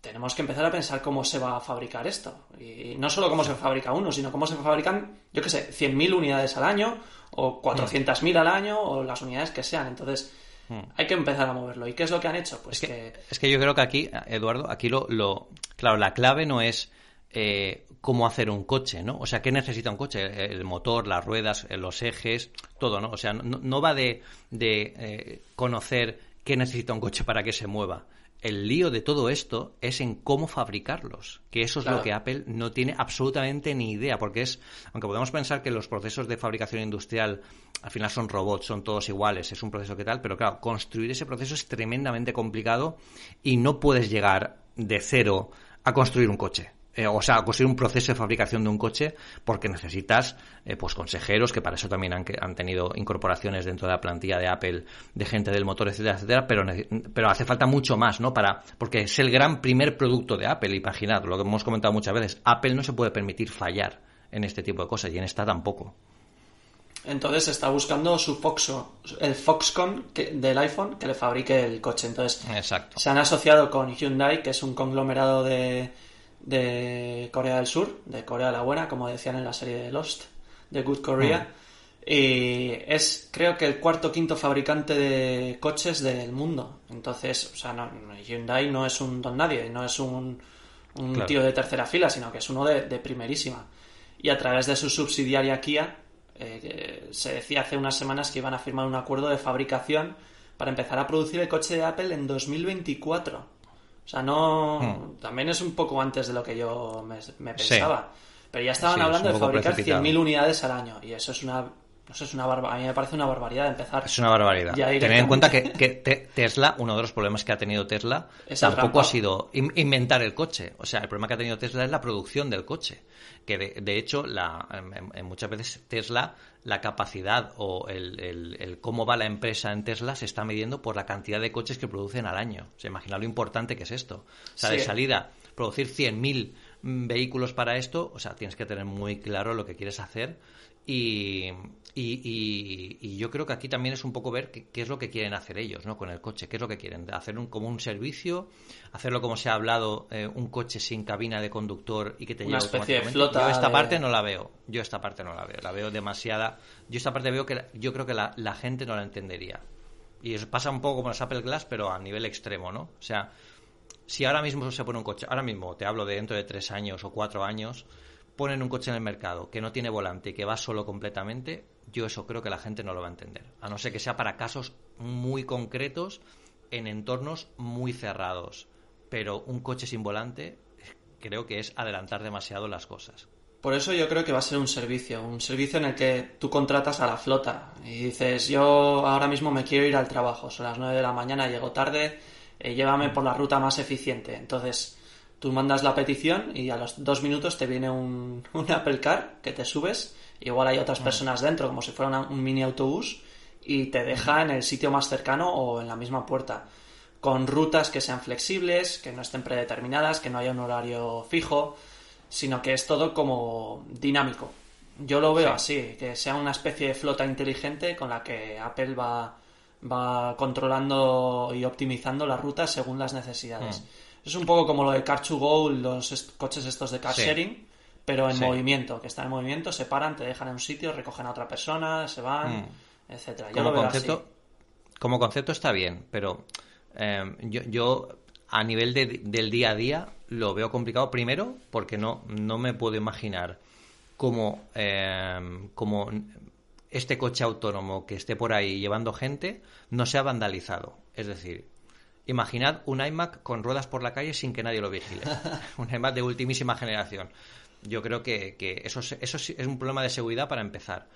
Speaker 2: tenemos que empezar a pensar cómo se va a fabricar esto. Y no solo cómo se fabrica uno, sino cómo se fabrican, yo qué sé, 100.000 unidades al año, o 400.000 al año, o las unidades que sean. Entonces, hmm. hay que empezar a moverlo. ¿Y qué es lo que han hecho? Pues
Speaker 1: es que, Es que yo creo que aquí, Eduardo, aquí lo... lo... Claro, la clave no es... Eh, cómo hacer un coche, ¿no? O sea, ¿qué necesita un coche? El motor, las ruedas, los ejes, todo, ¿no? O sea, no, va de, de eh, conocer qué necesita un coche para que se mueva, el lío de todo esto es en cómo fabricarlos, que eso es lo que Apple no tiene absolutamente ni idea, porque es, aunque podemos pensar que los procesos de fabricación industrial al final son robots, son todos iguales, es un proceso que tal, pero claro, construir ese proceso es tremendamente complicado y no puedes llegar de cero a construir un coche. Eh, o sea, construir un proceso de fabricación de un coche porque necesitas eh, pues consejeros que para eso también han, han, tenido incorporaciones dentro de la plantilla de Apple de gente del motor, etcétera, etcétera, pero, pero hace falta mucho más, ¿no? Para, porque es el gran primer producto de Apple, imaginad, lo que hemos comentado muchas veces, Apple no se puede permitir fallar en este tipo de cosas y en esta tampoco.
Speaker 2: Entonces está buscando su Foxo, el Foxconn del iPhone que le fabrique el coche. Entonces
Speaker 1: Exacto.
Speaker 2: se han asociado con Hyundai, que es un conglomerado de, de Corea del Sur, de Corea la Buena, como decían en la serie de Lost, de Good Korea. Mm. Y es, creo que, el cuarto o quinto fabricante de coches del mundo. Entonces, o sea, no, Hyundai no es un don nadie, no es un, un tío de tercera fila, sino que es uno de, primerísima. Y a través de su subsidiaria Kia, eh, se decía hace unas semanas que iban a firmar un acuerdo de fabricación para empezar a producir el coche de Apple en 2024. O sea, no. Hmm. También es un poco antes de lo que yo me, pensaba. Pero ya estaban hablando de fabricar 100.000 unidades al año. Y eso es una. Es una barba... a mí me parece una barbaridad empezar.
Speaker 1: Es una barbaridad. Tener en cuenta que, Tesla, uno de los problemas que ha tenido Tesla, tampoco ha sido inventar el coche. O sea, el problema que ha tenido Tesla es la producción del coche. Que de, hecho, la, en, muchas veces Tesla la capacidad o el, cómo va la empresa en Tesla se está midiendo por la cantidad de coches que producen al año. O sea, imagina lo importante que es esto. O sea, de salida, producir 100.000 vehículos para esto, o sea, tienes que tener muy claro lo que quieres hacer y, y, yo creo que aquí también es un poco ver qué, es lo que quieren hacer ellos ¿no? con el coche, qué es lo que quieren, hacer un, como un servicio, hacerlo como se ha hablado, eh, un coche sin cabina de conductor y que te
Speaker 2: Una especie de flota.
Speaker 1: Yo esta parte no la veo, yo esta parte no la veo, la veo demasiada. Yo esta parte veo que yo creo que la, la gente no la entendería. Y eso pasa un poco como los Apple Glass, pero a nivel extremo, ¿no? O sea, si ahora mismo se pone un coche, ahora mismo te hablo de dentro de tres años o cuatro años, ponen un coche en el mercado que no tiene volante y que va solo completamente, yo eso creo que la gente no lo va a entender. A no ser que sea para casos muy concretos en entornos muy cerrados. Pero un coche sin volante creo que es adelantar demasiado las cosas.
Speaker 2: Por eso yo creo que va a ser un servicio, un servicio en el que tú contratas a la flota y dices, yo ahora mismo me quiero ir al trabajo, son las 9 de la mañana, llego tarde, eh, llévame por la ruta más eficiente. Entonces, tú mandas la petición y a los dos minutos te viene un, [laughs] un Apple Car que te subes. Igual hay otras personas dentro, como si fuera un mini autobús, y te deja en el sitio más cercano o en la misma puerta. Con rutas que sean flexibles, que no estén predeterminadas, que no haya un horario fijo, sino que es todo como dinámico. Yo lo veo así, que sea una especie de flota inteligente con la que Apple va, va controlando y optimizando las rutas según las necesidades. Mm. Es un poco como lo de Car2Go, los coches estos de car sharing, pero en movimiento, que están en movimiento, se paran, te dejan en un sitio, recogen a otra persona, se van, mm. etcétera.
Speaker 1: Yo como lo veo concepto, Como concepto está bien, pero eh, yo, yo a nivel del día a día lo veo complicado primero porque no, no me puedo imaginar como, eh, como este coche autónomo que esté por ahí llevando gente no sea vandalizado. Es decir, imaginad un iMac con ruedas por la calle sin que nadie lo vigile. [laughs] un iMac de ultimísima generación. Yo creo que, que eso, eso es un problema de seguridad para empezar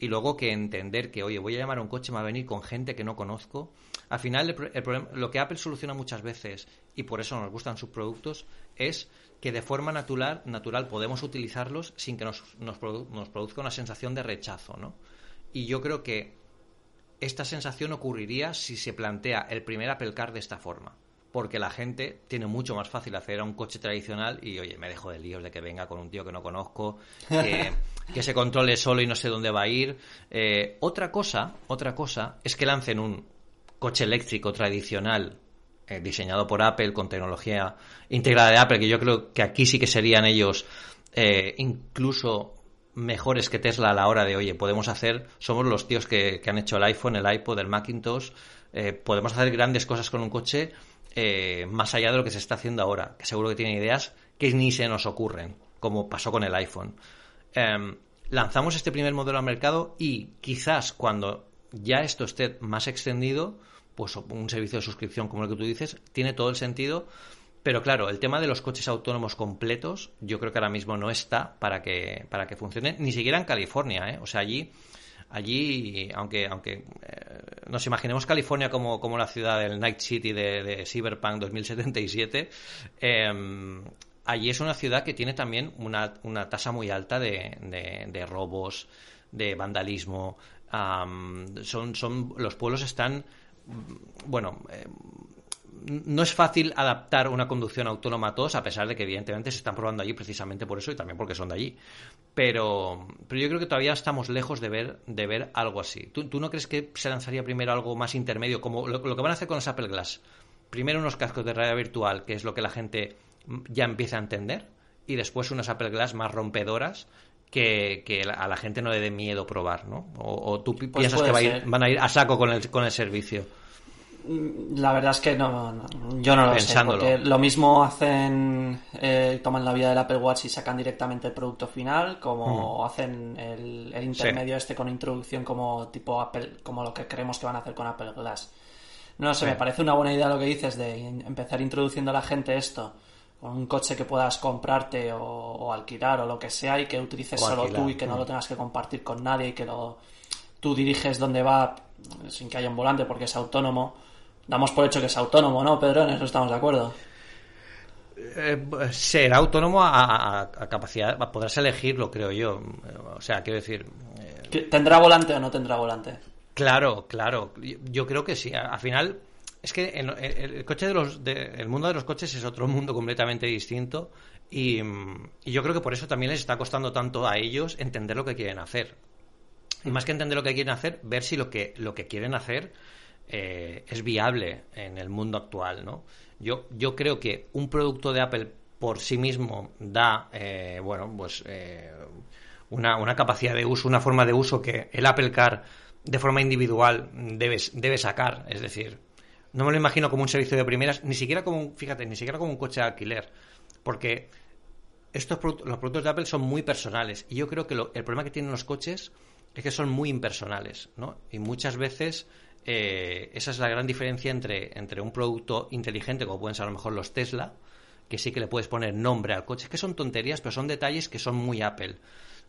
Speaker 1: y luego que entender que, oye, voy a llamar a un coche, me va a venir con gente que no conozco. Al final, el, problema, lo que Apple soluciona muchas veces, y por eso nos gustan sus productos, es que de forma natural, natural podemos utilizarlos sin que nos, nos, produzca una sensación de rechazo, ¿no? Y yo creo que esta sensación ocurriría si se plantea el primer Apple Car de esta forma porque la gente tiene mucho más fácil hacer a un coche tradicional y, oye, me dejo de líos de que venga con un tío que no conozco, [laughs] que, se controle solo y no sé dónde va a ir. Eh, otra cosa, otra cosa es que lancen un coche eléctrico tradicional eh, diseñado por Apple con tecnología integrada de Apple, que yo creo que aquí sí que serían ellos eh, incluso mejores que Tesla a la hora de, oye, podemos hacer, somos los tíos que, han hecho el iPhone, el iPod, el Macintosh, podemos hacer grandes cosas con un coche eh, más allá de lo que se está haciendo ahora, que seguro que tiene ideas que ni se nos ocurren, como pasó con el iPhone. Em, lanzamos este primer modelo al mercado y quizás cuando ya esto esté más extendido, pues un servicio de suscripción como el que tú dices, tiene todo el sentido. Pero claro, el tema de los coches autónomos completos, yo creo que ahora mismo no está para que, para que funcione, ni siquiera en California, ¿eh? O sea, allí allí, aunque, aunque eh, nos imaginemos California como, como la ciudad del Night City de, Cyberpunk 2077, em, allí es una ciudad que tiene también una, una tasa muy alta de, de, robos, de vandalismo. son, son, los pueblos están, bueno, eh, no es fácil adaptar una conducción autónoma a todos, a pesar de que evidentemente se están probando allí precisamente por eso y también porque son de allí. Pero, pero yo creo que todavía estamos lejos de ver, de ver algo así. ¿Tú, no crees que se lanzaría primero algo más intermedio, como lo, que van a hacer con los Apple Glass? Primero unos cascos de realidad virtual, que es lo que la gente ya empieza a entender, y después unas Apple Glass más rompedoras que, a la gente no le dé miedo probar, ¿no? O, tú pues piensas que van a ir a saco con el, con el servicio.
Speaker 2: La verdad es que no, yo no lo sé. Porque lo mismo hacen, eh, toman la vida del Apple Watch y sacan directamente el producto final, como hacen el, intermedio este con introducción como tipo Apple, como lo que creemos que van a hacer con Apple Glass. No sé, me parece una buena idea lo que dices de empezar introduciendo a la gente esto con un coche que puedas comprarte o, alquilar o lo que sea y que utilices solo tú y que no lo tengas que compartir con nadie y que lo, tú diriges donde va sin que haya un volante porque es autónomo damos por hecho que es autónomo, ¿no, Pedro? En eso estamos de acuerdo.
Speaker 1: Eh, será autónomo a, capacidad, podrás elegirlo, creo yo. O sea, quiero decir.
Speaker 2: Eh, ¿Tendrá volante o no tendrá volante?
Speaker 1: Claro, claro. Yo, creo que sí. Al final, es que el, coche de los, el mundo de los coches es otro mundo completamente distinto. Y, y, yo creo que por eso también les está costando tanto a ellos entender lo que quieren hacer. Y más que entender lo que quieren hacer, ver si lo que, lo que quieren hacer eh, es viable en el mundo actual, ¿no? Yo, creo que un producto de Apple por sí mismo da, eh, bueno, pues eh, una, capacidad de uso, una forma de uso que el Apple Car de forma individual debe, debe sacar. Es decir, no me lo imagino como un servicio de primeras, ni siquiera como un, fíjate, ni siquiera como un coche de alquiler, porque estos los productos de Apple son muy personales y yo creo que el problema que tienen los coches es que son muy impersonales, ¿no? Y muchas veces eh, esa es la gran diferencia entre, entre un producto inteligente, como pueden ser a lo mejor los Tesla, que sí que le puedes poner nombre al coche, que son tonterías, pero son detalles que son muy Apple.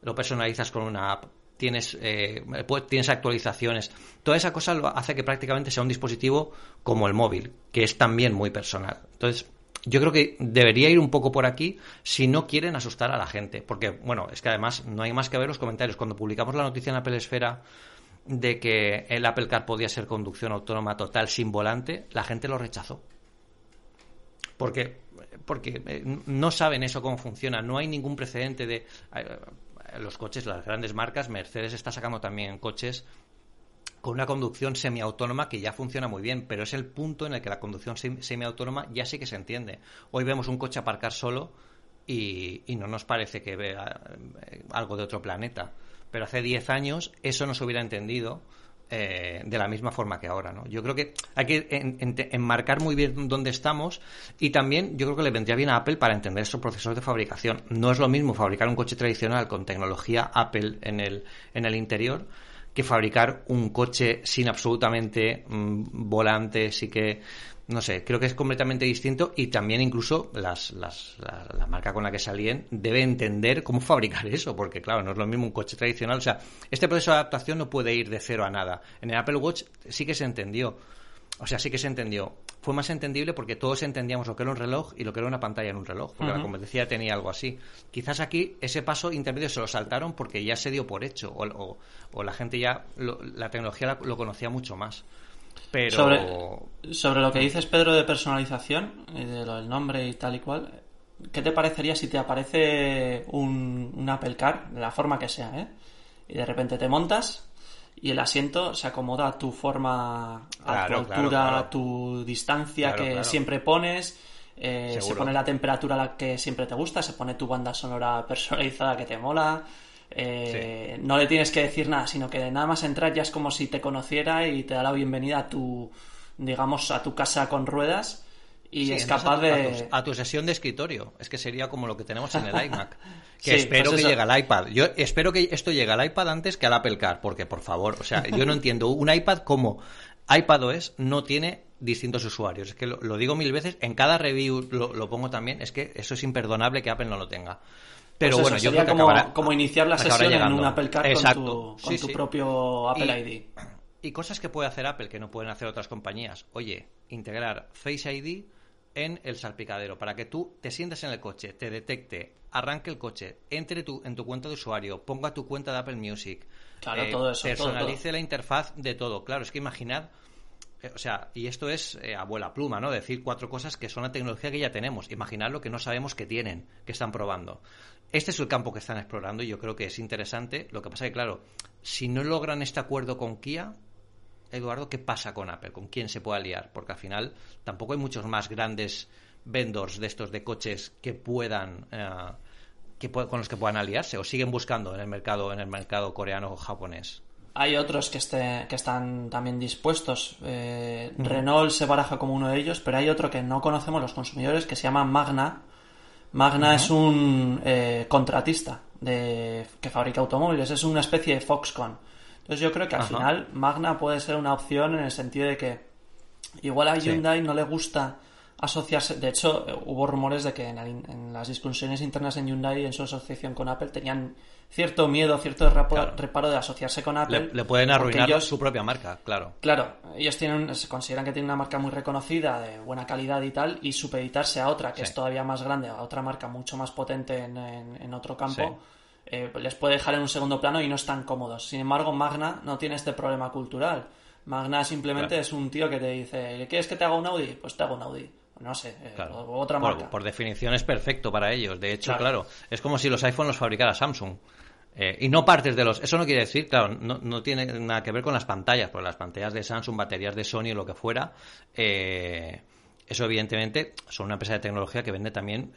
Speaker 1: Lo personalizas con una app, tienes, eh, tienes actualizaciones. Toda esa cosa lo hace que prácticamente sea un dispositivo como el móvil, que es también muy personal. Entonces, yo creo que debería ir un poco por aquí si no quieren asustar a la gente. Porque, bueno, es que además no hay más que ver los comentarios. Cuando publicamos la noticia en Apple Esfera de que el Apple Car podía ser conducción autónoma total sin volante, la gente lo rechazó. Porque, porque eh, no saben eso cómo funciona. No hay ningún precedente de. Eh, los coches, las grandes marcas, Mercedes está sacando también coches con una conducción semiautónoma que ya funciona muy bien, pero es el punto en el que la conducción semiautónoma ya sí que se entiende. Hoy vemos un coche aparcar solo y, no nos parece que vea eh, algo de otro planeta. Pero hace 10 años eso no se hubiera entendido eh, de la misma forma que ahora. ¿no? Yo creo que hay que enmarcar muy bien dónde estamos y también yo creo que le vendría bien a Apple para entender esos procesos de fabricación. No es lo mismo fabricar un coche tradicional con tecnología Apple en el, en el interior que fabricar un coche sin absolutamente mm, volantes y que no sé, creo que es completamente distinto y también incluso las, las, la, marca con la que salían debe entender cómo [laughs] fabricar eso, porque claro, no es lo mismo un coche tradicional. O sea, este proceso de adaptación no puede ir de cero a nada. En el Apple Watch sí que se entendió. O sea, sí que se entendió. Fue más entendible porque todos entendíamos lo que era un reloj y lo que era una pantalla en un reloj, porque la competencia tenía algo así. Quizás aquí ese paso intermedio se lo saltaron porque ya se dio por hecho, o, o, la gente ya, la tecnología lo conocía mucho más. Pero...
Speaker 2: Sobre, sobre lo que dices, Pedro, de personalización, de lo del nombre y tal y cual, ¿qué te parecería si te aparece un, un Apple Car, de la forma que sea, ¿eh? Y de repente te montas y el asiento se acomoda a tu forma, a tu altura, a tu distancia que siempre pones. Eh, se pone la temperatura a la que siempre te gusta, se pone tu banda sonora [laughs] personalizada que te mola. Eh, no le tienes que decir nada, sino que nada más entrar ya es como si te conociera y te da la bienvenida a tu, digamos, a tu casa con ruedas y es capaz
Speaker 1: de... A tu, sesión de escritorio. Es que sería como lo que tenemos en el [laughs] iMac. Que espero pues que llegue al iPad. Yo espero que esto llegue al iPad antes que al Apple Car, porque por favor, o sea, yo no [laughs] entiendo un iPad como iPadOS no tiene distintos usuarios. Es que lo, digo mil veces, en cada review lo, pongo también, es que eso es imperdonable que Apple no lo tenga. Pero pues bueno, yo creo que
Speaker 2: como, como iniciar la sesión en un Apple Car con tu, propio Apple ID.
Speaker 1: Y cosas que puede hacer Apple que no pueden hacer otras compañías. Oye, integrar Face ID en el salpicadero para que tú te sientas en el coche, te detecte, arranque el coche, entre tu, en tu cuenta de usuario, ponga tu cuenta de Apple Music,
Speaker 2: claro, eh, todo eso,
Speaker 1: personalice la interfaz de todo. Claro, es que imaginad, o sea, y esto es eh, abuela pluma, ¿no? Decir cuatro cosas que son la tecnología que ya tenemos. Imaginad lo que no sabemos que tienen, que están probando. Este es el campo que están explorando y yo creo que es interesante. Lo que pasa es que, claro, si no logran este acuerdo con Kia, Eduardo, ¿qué pasa con Apple? ¿Con quién se puede aliar? Porque al final tampoco hay muchos más grandes vendors de estos de coches que puedan eh, que con los que puedan aliarse o siguen buscando en el mercado en el mercado coreano o japonés.
Speaker 2: Hay otros que, este, que están también dispuestos. Eh, Renault se baraja como uno de ellos, pero hay otro que no conocemos los consumidores que se llama Magna. Magna es un eh, contratista de, que fabrica automóviles, es una especie de Foxconn entonces yo creo que al final Magna puede ser una opción en el sentido de que igual a Hyundai no le gusta asociarse. De hecho, hubo rumores de que en, las discusiones internas en Hyundai en su asociación con Apple tenían cierto miedo, cierto reparo, de asociarse con Apple.
Speaker 1: Le, pueden arruinar su propia marca, claro.
Speaker 2: Claro, ellos tienen, se consideran que tienen una marca muy reconocida, de buena calidad y tal, y supeditarse a otra que es todavía más grande, a otra marca mucho más potente en, otro campo. Eh, les puede dejar en un segundo plano y no están cómodos. Sin embargo, Magna no tiene este problema cultural. Magna simplemente es un tío que te dice, ¿quieres que te haga un Audi? Pues te hago un Audi. No sé, eh, otra marca.
Speaker 1: Por, definición es perfecto para ellos. De hecho, claro, es como si los iPhones los fabricara Samsung. Eh, y no partes de los. Eso no quiere decir, claro, no, no, tiene nada que ver con las pantallas, porque las pantallas de Samsung, baterías de Sony o lo que fuera, eh, eso, evidentemente, son una empresa de tecnología que vende también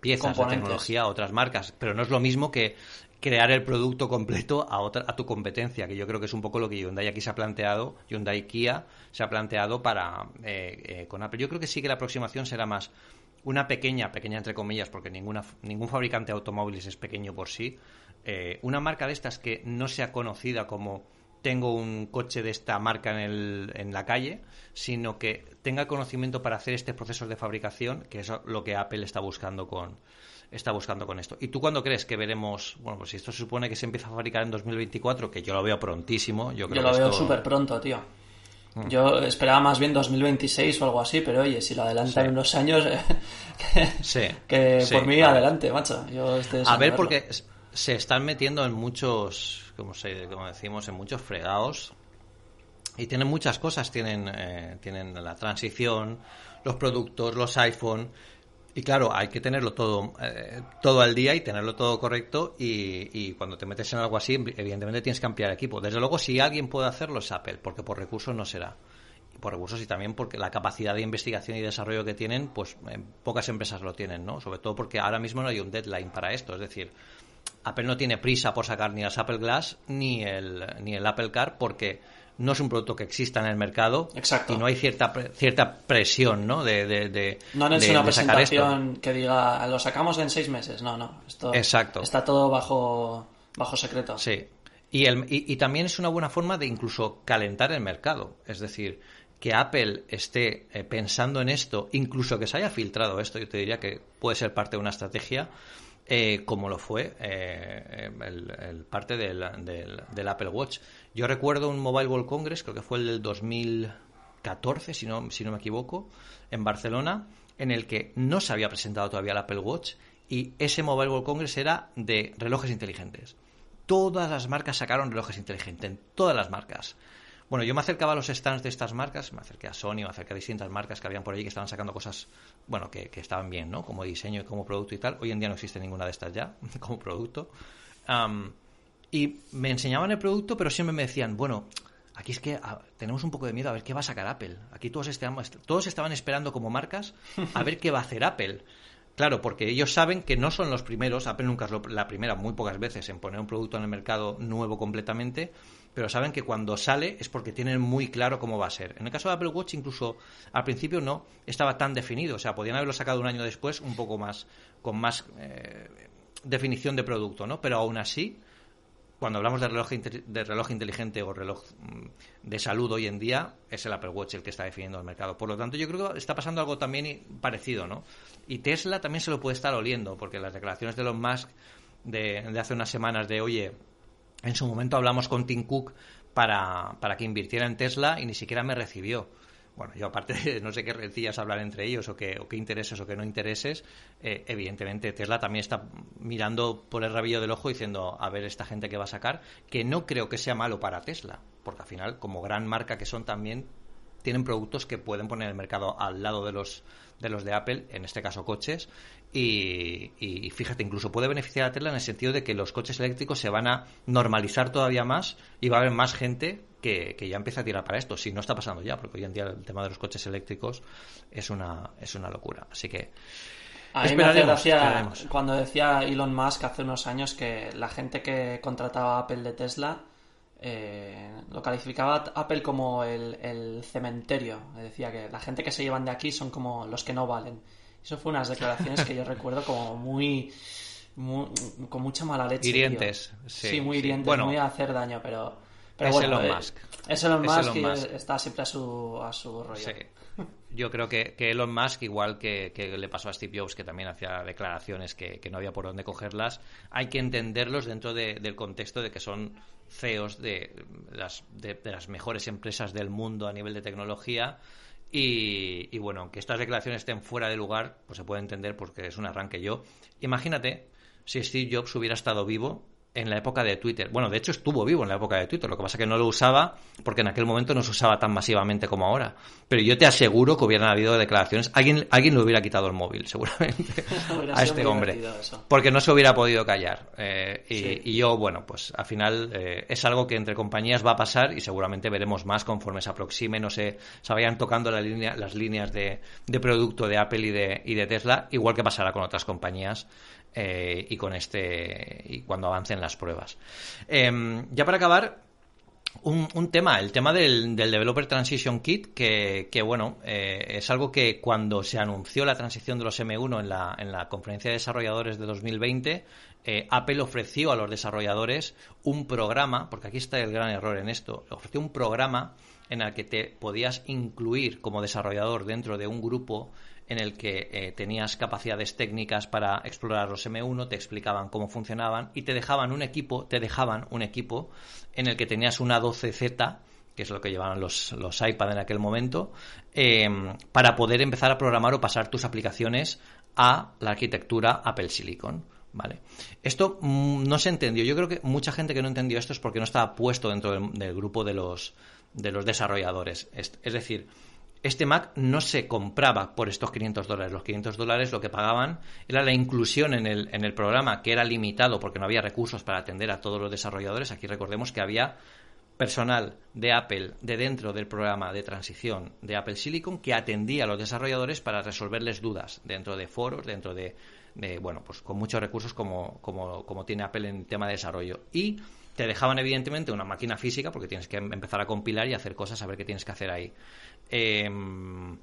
Speaker 1: piezas de tecnología a otras marcas, pero no es lo mismo que crear el producto completo a, otra, a tu competencia, que yo creo que es un poco lo que Hyundai aquí se ha planteado, Hyundai Kia se ha planteado para eh, eh, con Apple. Yo creo que sí que la aproximación será más una pequeña, pequeña entre comillas, porque ninguna, ningún fabricante de automóviles es pequeño por sí, eh, una marca de estas que no sea conocida como tengo un coche de esta marca en, el, en la calle, sino que tenga conocimiento para hacer este proceso de fabricación, que es lo que Apple está buscando con, está buscando con esto. ¿Y tú cuándo crees que veremos, bueno, pues si esto se supone que se empieza a fabricar en 2024, que yo lo veo prontísimo, yo creo
Speaker 2: yo
Speaker 1: lo
Speaker 2: veo súper pronto, tío. Mm. Yo esperaba más bien 2026 o algo así, pero oye, si lo adelantan unos años, [laughs] que, por mí adelante, macho. Yo
Speaker 1: a ver, porque se están metiendo en muchos, como, se, como decimos, en muchos fregados y tienen muchas cosas. Tienen, eh, tienen la transición, los productos, los iPhone. Y claro, hay que tenerlo todo, eh, todo al día y tenerlo todo correcto. Y, y, cuando te metes en algo así, evidentemente tienes que ampliar equipo. Desde luego, si alguien puede hacerlo es Apple, porque por recursos no será. Y por recursos y también porque la capacidad de investigación y desarrollo que tienen, pues pocas empresas lo tienen, ¿no? Sobre todo porque ahora mismo no hay un deadline para esto. Es decir, Apple no tiene prisa por sacar ni las Apple Glass ni el, ni el Apple Car porque no es un producto que exista en el mercado
Speaker 2: Exacto.
Speaker 1: y no hay cierta cierta presión ¿no? de, de,
Speaker 2: no es una presentación que diga lo sacamos en seis meses no no esto
Speaker 1: Exacto.
Speaker 2: está todo bajo bajo secreto
Speaker 1: sí y, el, y, también es una buena forma de incluso calentar el mercado es decir que Apple esté eh, pensando en esto incluso que se haya filtrado esto yo te diría que puede ser parte de una estrategia eh, como lo fue eh, el, parte del, del, Apple Watch. Yo recuerdo un Mobile World Congress, creo que fue el del 2014, si no, si no me equivoco, en Barcelona, en el que no se había presentado todavía el Apple Watch y ese Mobile World Congress era de relojes inteligentes. Todas las marcas sacaron relojes inteligentes, todas las marcas. Bueno, yo me acercaba a los stands de estas marcas, me acerqué a Sony, me acerqué a distintas marcas que habían por allí que estaban sacando cosas, bueno, que, estaban bien, ¿no? Como diseño y como producto y tal. Hoy en día no existe ninguna de estas ya, [laughs] como producto. Y me enseñaban el producto, pero siempre me decían, bueno, aquí es que ah, tenemos un poco de miedo a ver qué va a sacar Apple. Aquí todos, todos estaban esperando como marcas a ver qué va a hacer Apple. Claro, porque ellos saben que no son los primeros, Apple nunca es la primera, muy pocas veces, en poner un producto en el mercado nuevo completamente, pero saben que cuando sale es porque tienen muy claro cómo va a ser. En el caso de Apple Watch, incluso al principio no estaba tan definido, o sea, podían haberlo sacado un año después un poco más, con más eh, definición de producto, ¿no? Pero aún así, cuando hablamos de reloj, de reloj inteligente o reloj mm, de salud hoy en día, es el Apple Watch el que está definiendo el mercado. Por lo tanto, yo creo que está pasando algo también parecido, ¿no? Y Tesla también se lo puede estar oliendo, porque las declaraciones de Elon Musk de, de hace unas semanas de, oye, en su momento hablamos con Tim Cook para, para que invirtiera en Tesla y ni siquiera me recibió bueno, yo aparte no sé qué rencillas hablar entre ellos o qué, o qué intereses o qué no intereses, eh, evidentemente Tesla también está mirando por el rabillo del ojo diciendo, a ver esta gente que va a sacar, que no creo que sea malo para Tesla, porque al final, como gran marca que son también, tienen productos que pueden poner el mercado al lado de los de los de Apple, en este caso coches, y, fíjate, incluso puede beneficiar a Tesla en el sentido de que los coches eléctricos se van a normalizar todavía más y va a haber más gente que, ya empieza a tirar para esto. Si no está pasando ya, porque hoy en día el tema de los coches eléctricos es una, es una locura. Así que.
Speaker 2: A mí me hace gracia cuando decía Elon Musk hace unos años que la gente que contrataba Apple de Tesla eh, lo calificaba Apple como el, el cementerio. Decía que la gente que se llevan de aquí son como los que no valen. Eso fue unas declaraciones que yo [laughs] recuerdo como muy, con mucha mala leche.
Speaker 1: Hirientes,
Speaker 2: sí, muy hirientes, muy a hacer daño, pero, pero
Speaker 1: es
Speaker 2: bueno,
Speaker 1: Elon
Speaker 2: eh,
Speaker 1: Musk.
Speaker 2: Es Elon Musk y está siempre a su, a su rollo.
Speaker 1: Yo creo que, que, Elon Musk, igual que, que, le pasó a Steve Jobs, que también hacía declaraciones que, no había por dónde cogerlas, hay que entenderlos dentro del contexto de que son CEOs de las, de, las mejores empresas del mundo a nivel de tecnología. Y, y, bueno, aunque estas declaraciones estén fuera de lugar, pues se puede entender porque es un arranque yo. Imagínate si Steve Jobs hubiera estado vivo en la época de Twitter. Bueno, de hecho estuvo vivo en la época de Twitter, lo que pasa es que no lo usaba porque en aquel momento no se usaba tan masivamente como ahora. Pero yo te aseguro que hubieran habido declaraciones, alguien, alguien le hubiera quitado el móvil, [laughs] seguramente, [laughs] a este hombre, porque no se hubiera podido callar. Eh, y, yo, bueno, pues al final eh, es algo que entre compañías va a pasar y seguramente veremos más conforme se aproxime, no sé, se vayan tocando la línea, las líneas de, de producto de Apple y de, y de Tesla, igual que pasará con otras compañías eh, y con este y cuando avancen las pruebas. Em, ya para acabar, un, tema, el tema del, Developer Transition Kit, que, bueno, eh, es algo que cuando se anunció la transición de los M1 en la, en la conferencia de desarrolladores de 2020, eh, Apple ofreció a los desarrolladores un programa, porque aquí está el gran error en esto, ofreció un programa en el que te podías incluir como desarrollador dentro de un grupo en el que eh, tenías capacidades técnicas para explorar los M1, te explicaban cómo funcionaban y te dejaban un equipo, te dejaban un equipo en el que tenías una 12Z que es lo que llevaban los, los iPad en aquel momento, eh, para poder empezar a programar o pasar tus aplicaciones a la arquitectura Apple Silicon. Vale. Esto mm, no se entendió. Yo creo que mucha gente que no entendió esto es porque no estaba puesto dentro del, grupo de los, de los desarrolladores. Es, decir, este Mac no se compraba por estos 500 dólares. Los 500 dólares lo que pagaban era la inclusión en el, en el programa, que era limitado porque no había recursos para atender a todos los desarrolladores. Aquí recordemos que había personal de Apple de dentro del programa de transición de Apple Silicon que atendía a los desarrolladores para resolverles dudas dentro de foros, dentro de, bueno, pues con muchos recursos como, como, como tiene Apple en tema de desarrollo. Y te dejaban evidentemente una máquina física porque tienes que empezar a compilar y hacer cosas, a ver qué tienes que hacer ahí. Em,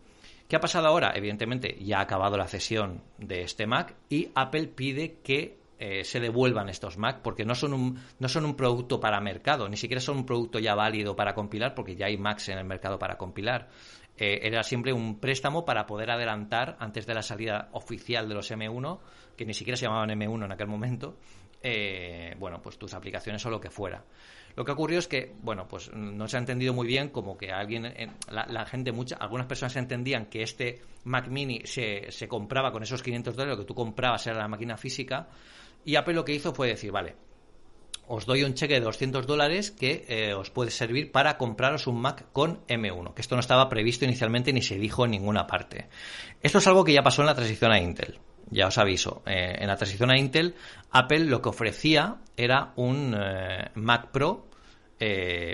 Speaker 1: ¿Qué ha pasado ahora? Evidentemente ya ha acabado la cesión de este Mac y Apple pide que eh, se devuelvan estos Mac porque no son, un, no son un producto para mercado, ni siquiera son un producto ya válido para compilar porque ya hay Macs en el mercado para compilar. Eh, era siempre un préstamo para poder adelantar antes de la salida oficial de los M1, que ni siquiera se llamaban M1 en aquel momento, eh, bueno, pues tus aplicaciones o lo que fuera. Lo que ocurrió es que, bueno, pues no se ha entendido muy bien, como que alguien, la, gente, mucha, algunas personas entendían que este Mac Mini se, se compraba con esos 500 dólares, lo que tú comprabas era la máquina física, y Apple lo que hizo fue decir, vale, os doy un cheque de 200 dólares que eh, os puede servir para compraros un Mac con M1, que esto no estaba previsto inicialmente ni se dijo en ninguna parte. Esto es algo que ya pasó en la transición a Intel. Ya os aviso, eh, en la transición a Intel, Apple lo que ofrecía era un eh, Mac Pro,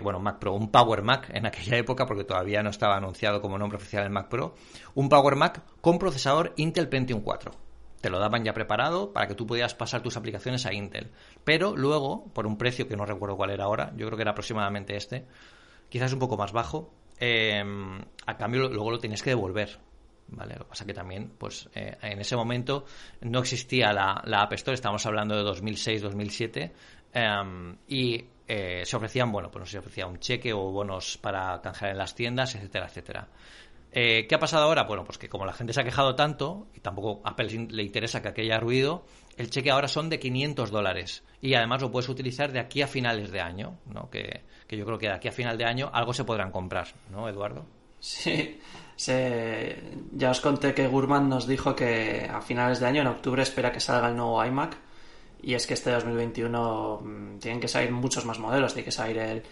Speaker 1: bueno, Mac Pro, un Power Mac en aquella época, porque todavía no estaba anunciado como nombre oficial el Mac Pro, un Power Mac con procesador Intel Pentium 4 te lo daban ya preparado para que tú pudieras pasar tus aplicaciones a Intel. Pero luego, por un precio que no recuerdo cuál era ahora, yo creo que era aproximadamente este, quizás un poco más bajo, em, a cambio luego lo tienes que devolver. ¿Vale? Lo que pasa que también, pues eh, en ese momento no existía la, la, App Store, estamos hablando de 2006-2007, em, y eh, se ofrecían, bueno, pues se ofrecía un cheque o bonos para canjear en las tiendas, etcétera, etcétera. Eh, ¿Qué ha pasado ahora? Bueno, pues que como la gente se ha quejado tanto, y tampoco a Apple le interesa que aquello haya ruido, el cheque ahora son de 500 dólares. Y además lo puedes utilizar de aquí a finales de año, ¿no? Que, yo creo que de aquí a final de año algo se podrán comprar, ¿no, Eduardo?
Speaker 2: Sí, ya os conté que Gurman nos dijo que a finales de año, en octubre, espera que salga el nuevo iMac. Y es que este 2021 mm, tienen que salir muchos más modelos. Tiene que salir el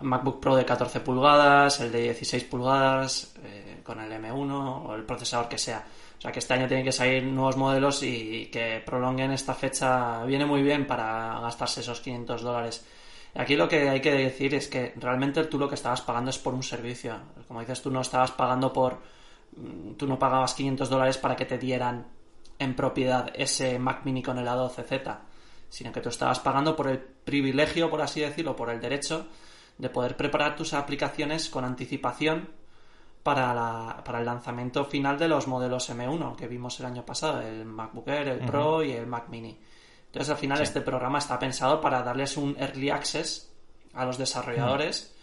Speaker 2: MacBook Pro de 14 pulgadas, el de 16 pulgadas, eh, con el M1 o el procesador que sea. O sea que este año tienen que salir nuevos modelos y que prolonguen esta fecha viene muy bien para gastarse esos 500 dólares. Aquí lo que hay que decir es que realmente tú lo que estabas pagando es por un servicio. Como dices, tú no estabas pagando por... Mm, tú no pagabas 500 dólares para que te dieran en propiedad ese Mac mini con el A12Z, sino que tú estabas pagando por el privilegio, por así decirlo, por el derecho de poder preparar tus aplicaciones con anticipación para, la, para el lanzamiento final de los modelos M1 que vimos el año pasado, el MacBook Air, el Pro y el Mac Mini. Entonces, al final, este programa está pensado para darles un early access a los desarrolladores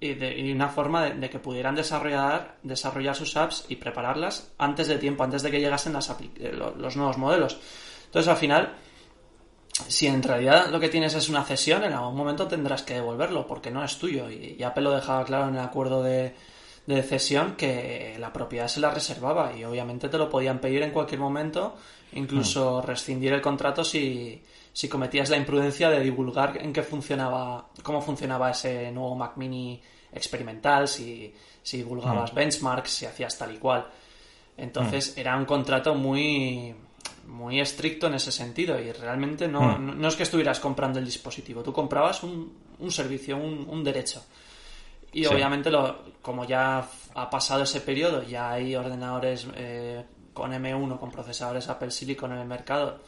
Speaker 2: y, de, una forma de, que pudieran desarrollar, desarrollar sus apps y prepararlas antes de tiempo, antes de que llegasen las eh, los nuevos modelos. Entonces, al final, si en realidad lo que tienes es una cesión, en algún momento tendrás que devolverlo porque no es tuyo. Y, y Apple lo dejaba claro en el acuerdo de, de cesión que la propiedad se la reservaba y obviamente te lo podían pedir en cualquier momento, incluso hmm. rescindir el contrato si, si cometías la imprudencia de divulgar en qué funcionaba, cómo funcionaba ese nuevo Mac Mini experimental, si, si divulgabas hmm. benchmarks, si hacías tal y cual. Entonces hmm. era un contrato muy muy estricto en ese sentido y realmente no, no, es que estuvieras comprando el dispositivo, tú comprabas un, un servicio, un, un derecho. Y obviamente, lo, como ya ha pasado ese periodo, ya hay ordenadores eh, con M1, con procesadores Apple Silicon en el mercado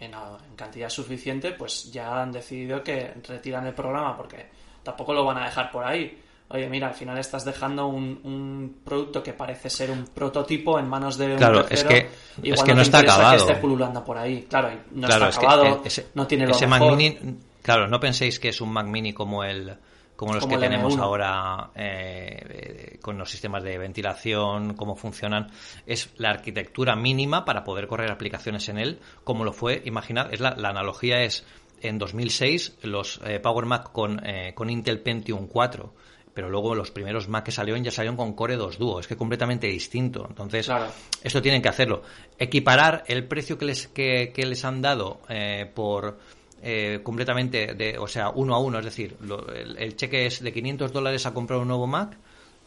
Speaker 2: en, cantidad suficiente, pues ya han decidido que retiran el programa porque tampoco lo van a dejar por ahí. Oye, mira, al final estás dejando un, producto que parece ser un prototipo en manos de un
Speaker 1: claro, es que, es que no, está acabado.
Speaker 2: que esté pululando por ahí. Claro, no está acabado, no tiene lo
Speaker 1: ese Mac Mini, claro, no penséis que es un Mac Mini como el como los que tenemos ahora eh, con los sistemas de ventilación, cómo funcionan, es la arquitectura mínima para poder correr aplicaciones en él, como lo fue, imaginad, es la, analogía es en 2006 los eh, Power Mac con, eh, con Intel Pentium 4 pero luego los primeros Mac que salieron ya salieron con Core 2 Duo, es que completamente distinto. Entonces, esto tienen que hacerlo. Equiparar el precio que les, que, les han dado por eh, completamente, de, o sea, uno a uno, es decir, el, cheque es de 500 dólares a comprar un nuevo Mac.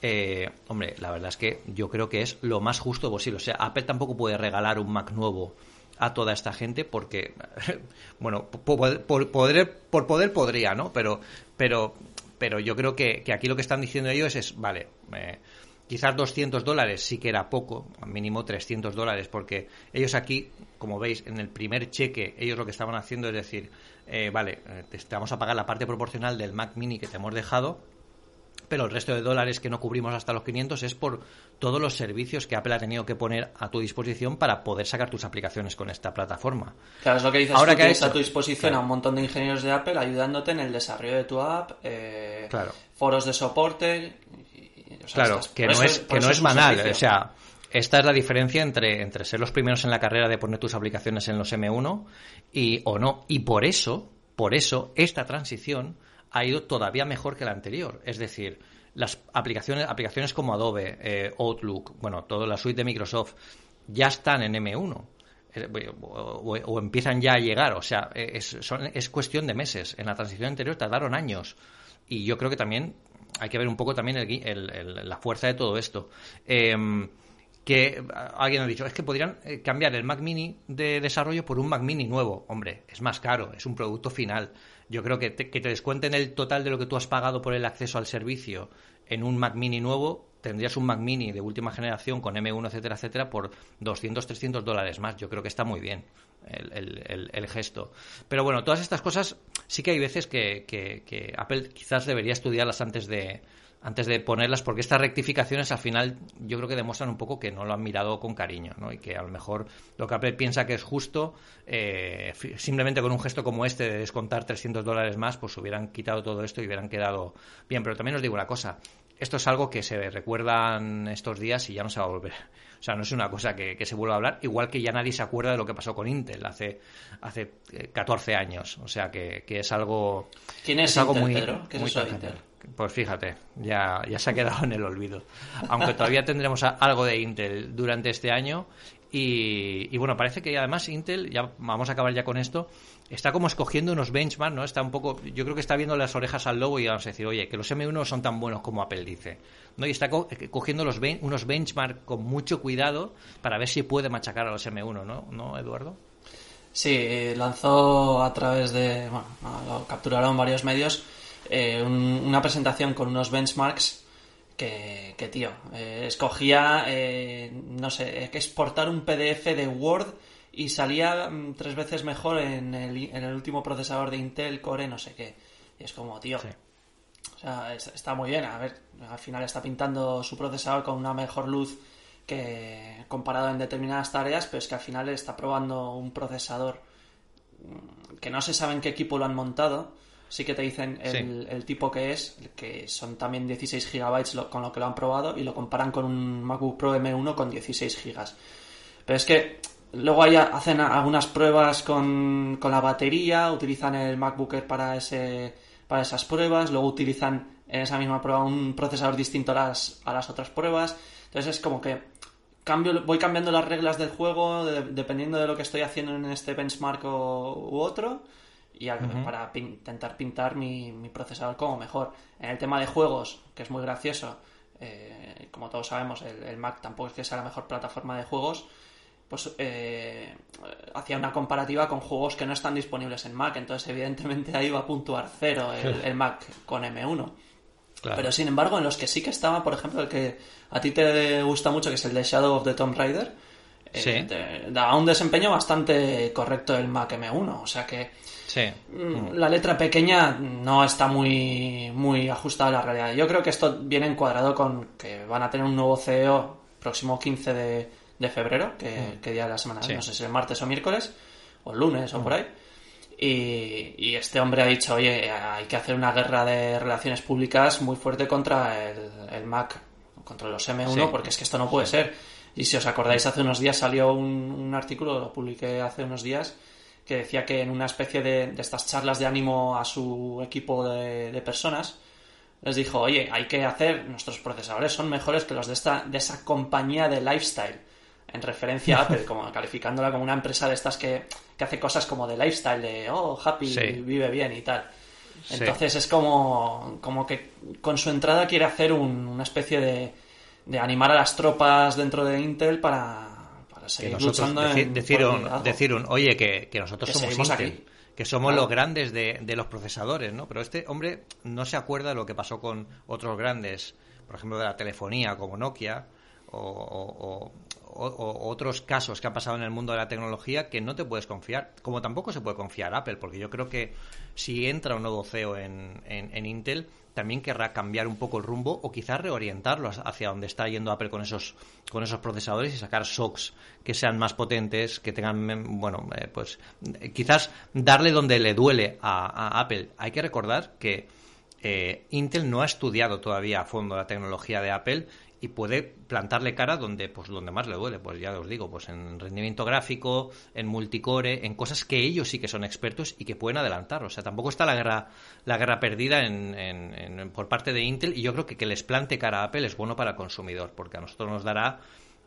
Speaker 1: Eh, hombre, la verdad es que yo creo que es lo más justo posible. O sea, Apple tampoco puede regalar un Mac nuevo a toda esta gente porque, [laughs] bueno, por, poder, por poder podría, ¿no? Pero, pero, pero yo creo que, aquí lo que están diciendo ellos es, vale, eh, quizás 200 dólares sí que era poco, mínimo 300 dólares, porque ellos aquí, como veis, en el primer cheque, ellos lo que estaban haciendo es decir, eh, vale, eh, te vamos a pagar la parte proporcional del Mac mini que te hemos dejado, pero el resto de dólares que no cubrimos hasta los 500 es por todos los servicios que Apple ha tenido que poner a tu disposición para poder sacar tus aplicaciones con esta plataforma.
Speaker 2: Claro, es lo que dices Ahora que tienes a tu disposición a un montón de ingenieros de Apple ayudándote en el desarrollo de tu app, eh, foros de soporte.
Speaker 1: claro, que no es, que no es banal. O sea, esta es la diferencia entre, entre ser los primeros en la carrera de poner tus aplicaciones en los M1 y o no. Y por eso, por eso, esta transición ha ido todavía mejor que la anterior. Es decir, las aplicaciones, aplicaciones como Adobe, eh, Outlook, bueno, toda la suite de Microsoft, ya están en M1. Eh, o, empiezan ya a llegar, o sea, es, es cuestión de meses. En la transición anterior tardaron años. Y yo creo que también hay que ver un poco también la fuerza de todo esto. Em, que alguien ha dicho, es que podrían eh, cambiar el Mac Mini de desarrollo por un Mac Mini nuevo. Hombre, es más caro, es un producto final. Yo creo que que te descuenten el total de lo que tú has pagado por el acceso al servicio en un Mac Mini nuevo, tendrías un Mac Mini de última generación con M1, etcétera, etcétera, por 200, 300 dólares más. Yo creo que está muy bien el, gesto. Pero bueno, todas estas cosas sí que hay veces que, que Apple quizás debería estudiarlas antes de, antes de ponerlas, porque estas rectificaciones al final yo creo que demuestran un poco que no lo han mirado con cariño, ¿no? Y que a lo mejor lo que Apple piensa que es justo, eh, simplemente con un gesto como este de descontar 300 dólares más, pues hubieran quitado todo esto y hubieran quedado bien. Pero también os digo una cosa, esto es algo que se recuerdan estos días y ya no se va a volver. O sea, no es una cosa que, se vuelva a hablar, igual que ya nadie se acuerda de lo que pasó con Intel hace, hace 14 eh, años. O sea, que, es algo...
Speaker 2: ¿Quién es, algo muy, ¿Qué es Intel?
Speaker 1: Pues fíjate, ya, ya se ha quedado en el olvido. Aunque todavía tendremos algo de Intel durante este año. Y, bueno, parece que además Intel, ya vamos a acabar ya con esto, está como escogiendo unos benchmarks, ¿no? Está un poco, yo creo que está viendo las orejas al lobo y vamos a decir, oye, que los M1 son tan buenos como Apple dice. ¿no? Y está cogiendo los unos benchmarks con mucho cuidado para ver si puede machacar a los M1, ¿no? ¿No, Eduardo?
Speaker 2: Sí, lanzó a través de, bueno, capturaron varios medios eh, una presentación con unos benchmarks que, tío, eh, escogía, eh, no sé, exportar un PDF de Word y salía mm, tres veces mejor en el, último procesador de Intel Core, no sé qué. Y es como, tío, o sea, está muy bien. A ver, al final está pintando su procesador con una mejor luz que comparado en determinadas tareas, pero es que al final está probando un procesador mm, que no se sabe en qué equipo lo han montado sí que te dicen el, tipo que es, que son también 16 gigabytes con lo que lo han probado y lo comparan con un MacBook Pro M1 con 16 gigas. Pero es que luego ahí hacen algunas pruebas con, la batería, utilizan el MacBook Air para, ese, para esas pruebas, luego utilizan en esa misma prueba un procesador distinto a las, a las otras pruebas. Entonces es como que cambio, voy cambiando las reglas del juego dependiendo de lo que estoy haciendo en este benchmark u otro y para intentar pintar mi, procesador como mejor. En el tema de juegos, que es muy gracioso, eh, como todos sabemos, el, Mac tampoco es que sea la mejor plataforma de juegos, pues eh, hacía una comparativa con juegos que no están disponibles en Mac, entonces evidentemente ahí va a puntuar cero el, Mac con M1. Pero sin embargo, en los que sí que estaba, por ejemplo, el que a ti te gusta mucho, que es el de Shadow of the Tomb Raider, eh, daba un desempeño bastante correcto el Mac M1. O sea que Mm, la letra pequeña no está muy, muy ajustada a la realidad. Yo creo que esto viene encuadrado con que van a tener un nuevo CEO próximo 15 de, febrero, que, día de la semana, no sé si es martes o miércoles, o lunes o por ahí. Y, este hombre ha dicho, oye, hay que hacer una guerra de relaciones públicas muy fuerte contra el, Mac, contra los M1, porque es que esto no puede ser. Y si os acordáis, hace unos días salió un, artículo, lo publiqué hace unos días, que decía que en una especie de, estas charlas de ánimo a su equipo de, personas, les dijo, oye, hay que hacer, nuestros procesadores son mejores que los de, esta, de esa compañía de lifestyle en referencia a Apple, como [laughs] calificándola como una empresa de estas que, hace cosas como de lifestyle, de oh, happy, vive bien y tal. Entonces es como, como que con su entrada quiere hacer una especie de, de animar a las tropas dentro de Intel para, luchando.
Speaker 1: decir, un, decir un, oye, que, nosotros somos Intel. Que somos los grandes de, los procesadores, ¿no? Pero este hombre no se acuerda de lo que pasó con otros grandes, por ejemplo, de la telefonía, como Nokia, o, o, otros casos que han pasado en el mundo de la tecnología que no te puedes confiar, como tampoco se puede confiar Apple, porque yo creo que si entra un nuevo CEO en, en, Intel, también querrá cambiar un poco el rumbo o quizás reorientarlo hacia donde está yendo Apple con esos, con esos procesadores y sacar SOCs que sean más potentes, que tengan, bueno, eh, pues quizás darle donde le duele a, Apple. Hay que recordar que eh, Intel no ha estudiado todavía a fondo la tecnología de Apple y puede plantarle cara donde pues donde más le duele. Pues ya os digo pues en rendimiento gráfico en multicore en cosas que ellos sí que son expertos y que pueden adelantar. O sea tampoco está la guerra la guerra perdida en, por parte de Intel y yo creo que que les plante cara a Apple es bueno para el consumidor porque a nosotros nos dará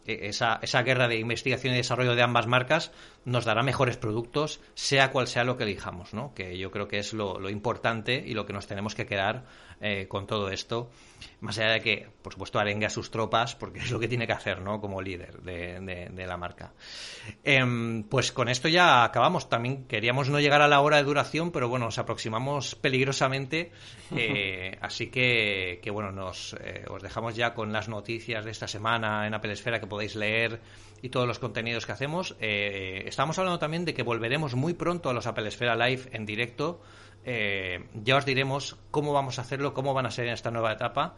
Speaker 1: e, esa, esa guerra de investigación y desarrollo de ambas marcas nos dará mejores productos, sea cual sea lo que elijamos, ¿no? Que yo creo que es lo, lo importante y lo que nos tenemos que quedar eh, con todo esto. Más allá de que, por supuesto, arengue a sus tropas, porque es lo que tiene que hacer, ¿no? Como líder de, la marca. Em, pues con esto ya acabamos. También queríamos no llegar a la hora de duración, pero bueno, nos aproximamos peligrosamente. [laughs] Eh, así que, que, bueno, nos eh, os dejamos ya con las noticias de esta semana en Apple Esfera que podéis leer y todos los contenidos que hacemos. estamos hablando también de que volveremos muy pronto a los Apple Esfera Live en directo eh, ya os diremos cómo vamos a hacerlo, cómo van a ser en esta nueva etapa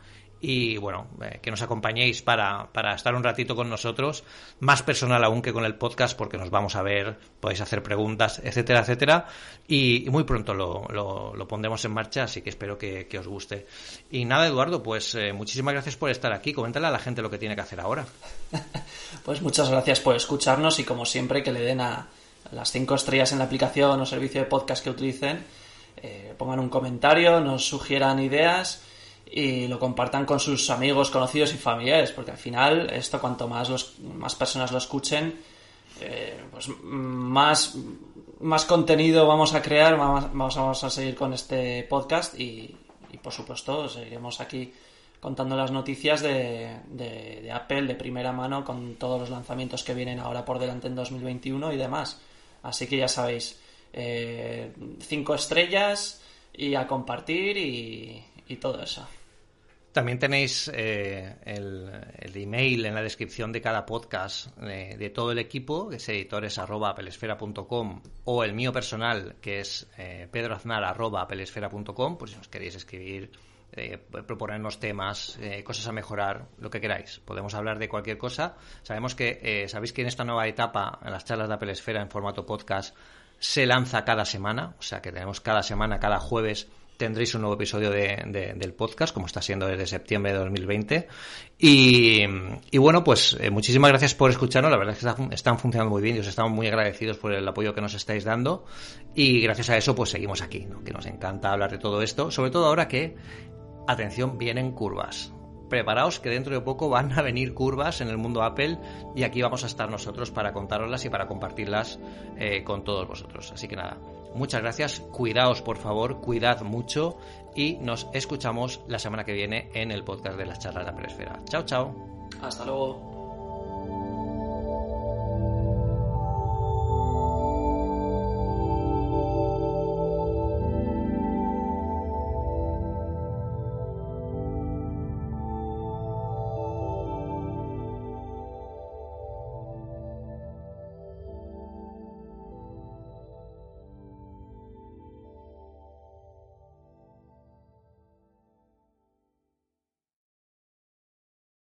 Speaker 1: y bueno, eh, que nos acompañéis para, estar un ratito con nosotros, más personal aún que con el podcast porque nos vamos a ver, podéis hacer preguntas, etcétera, etcétera y, muy pronto lo, lo, pondremos en marcha, así que espero que, os guste. Y nada, Eduardo, pues eh, muchísimas gracias por estar aquí, coméntale a la gente lo que tiene que hacer ahora. [laughs]
Speaker 2: Pues muchas gracias por escucharnos y como siempre que le den a las cinco estrellas en la aplicación o servicio de podcast que utilicen eh, pongan un comentario, nos sugieran ideas y lo compartan con sus amigos, conocidos y familiares, porque al final esto cuanto más, los, más personas lo escuchen, eh, pues más, más contenido vamos a crear, vamos, vamos a seguir con este podcast y, por supuesto seguiremos aquí contando las noticias de, de, Apple de primera mano con todos los lanzamientos que vienen ahora por delante en 2021 y demás. Así que ya sabéis, eh, cinco estrellas y a compartir y, todo eso.
Speaker 1: También tenéis eh, el, email en la descripción de cada podcast de, todo el equipo, que es editores.pelesfera.com o el mío personal, que es eh, pedroaznar.pelesfera.com, por si os queréis escribir, eh, proponernos temas, eh, cosas a mejorar, lo que queráis. Podemos hablar de cualquier cosa. Sabemos que, sabéis que en esta nueva etapa, en las charlas de Apple Esfera en formato podcast, se lanza cada semana, o sea que tenemos cada semana, cada jueves tendréis un nuevo episodio de, del podcast, como está siendo desde septiembre de 2020. Y, y bueno, pues eh, muchísimas gracias por escucharnos. La verdad es que están funcionando muy bien y os estamos muy agradecidos por el apoyo que nos estáis dando. Y gracias a eso, pues seguimos aquí, que nos encanta hablar de todo esto. Sobre todo ahora que, atención, vienen curvas preparaos que dentro de poco van a venir curvas en el mundo Apple y aquí vamos a estar nosotros para contaroslas y para compartirlas eh, con todos vosotros. Así que nada, muchas gracias, cuidaos por favor, cuidad mucho y nos escuchamos la semana que viene en el podcast de las charlas de la Presfera. Chao, chao.
Speaker 2: Hasta luego.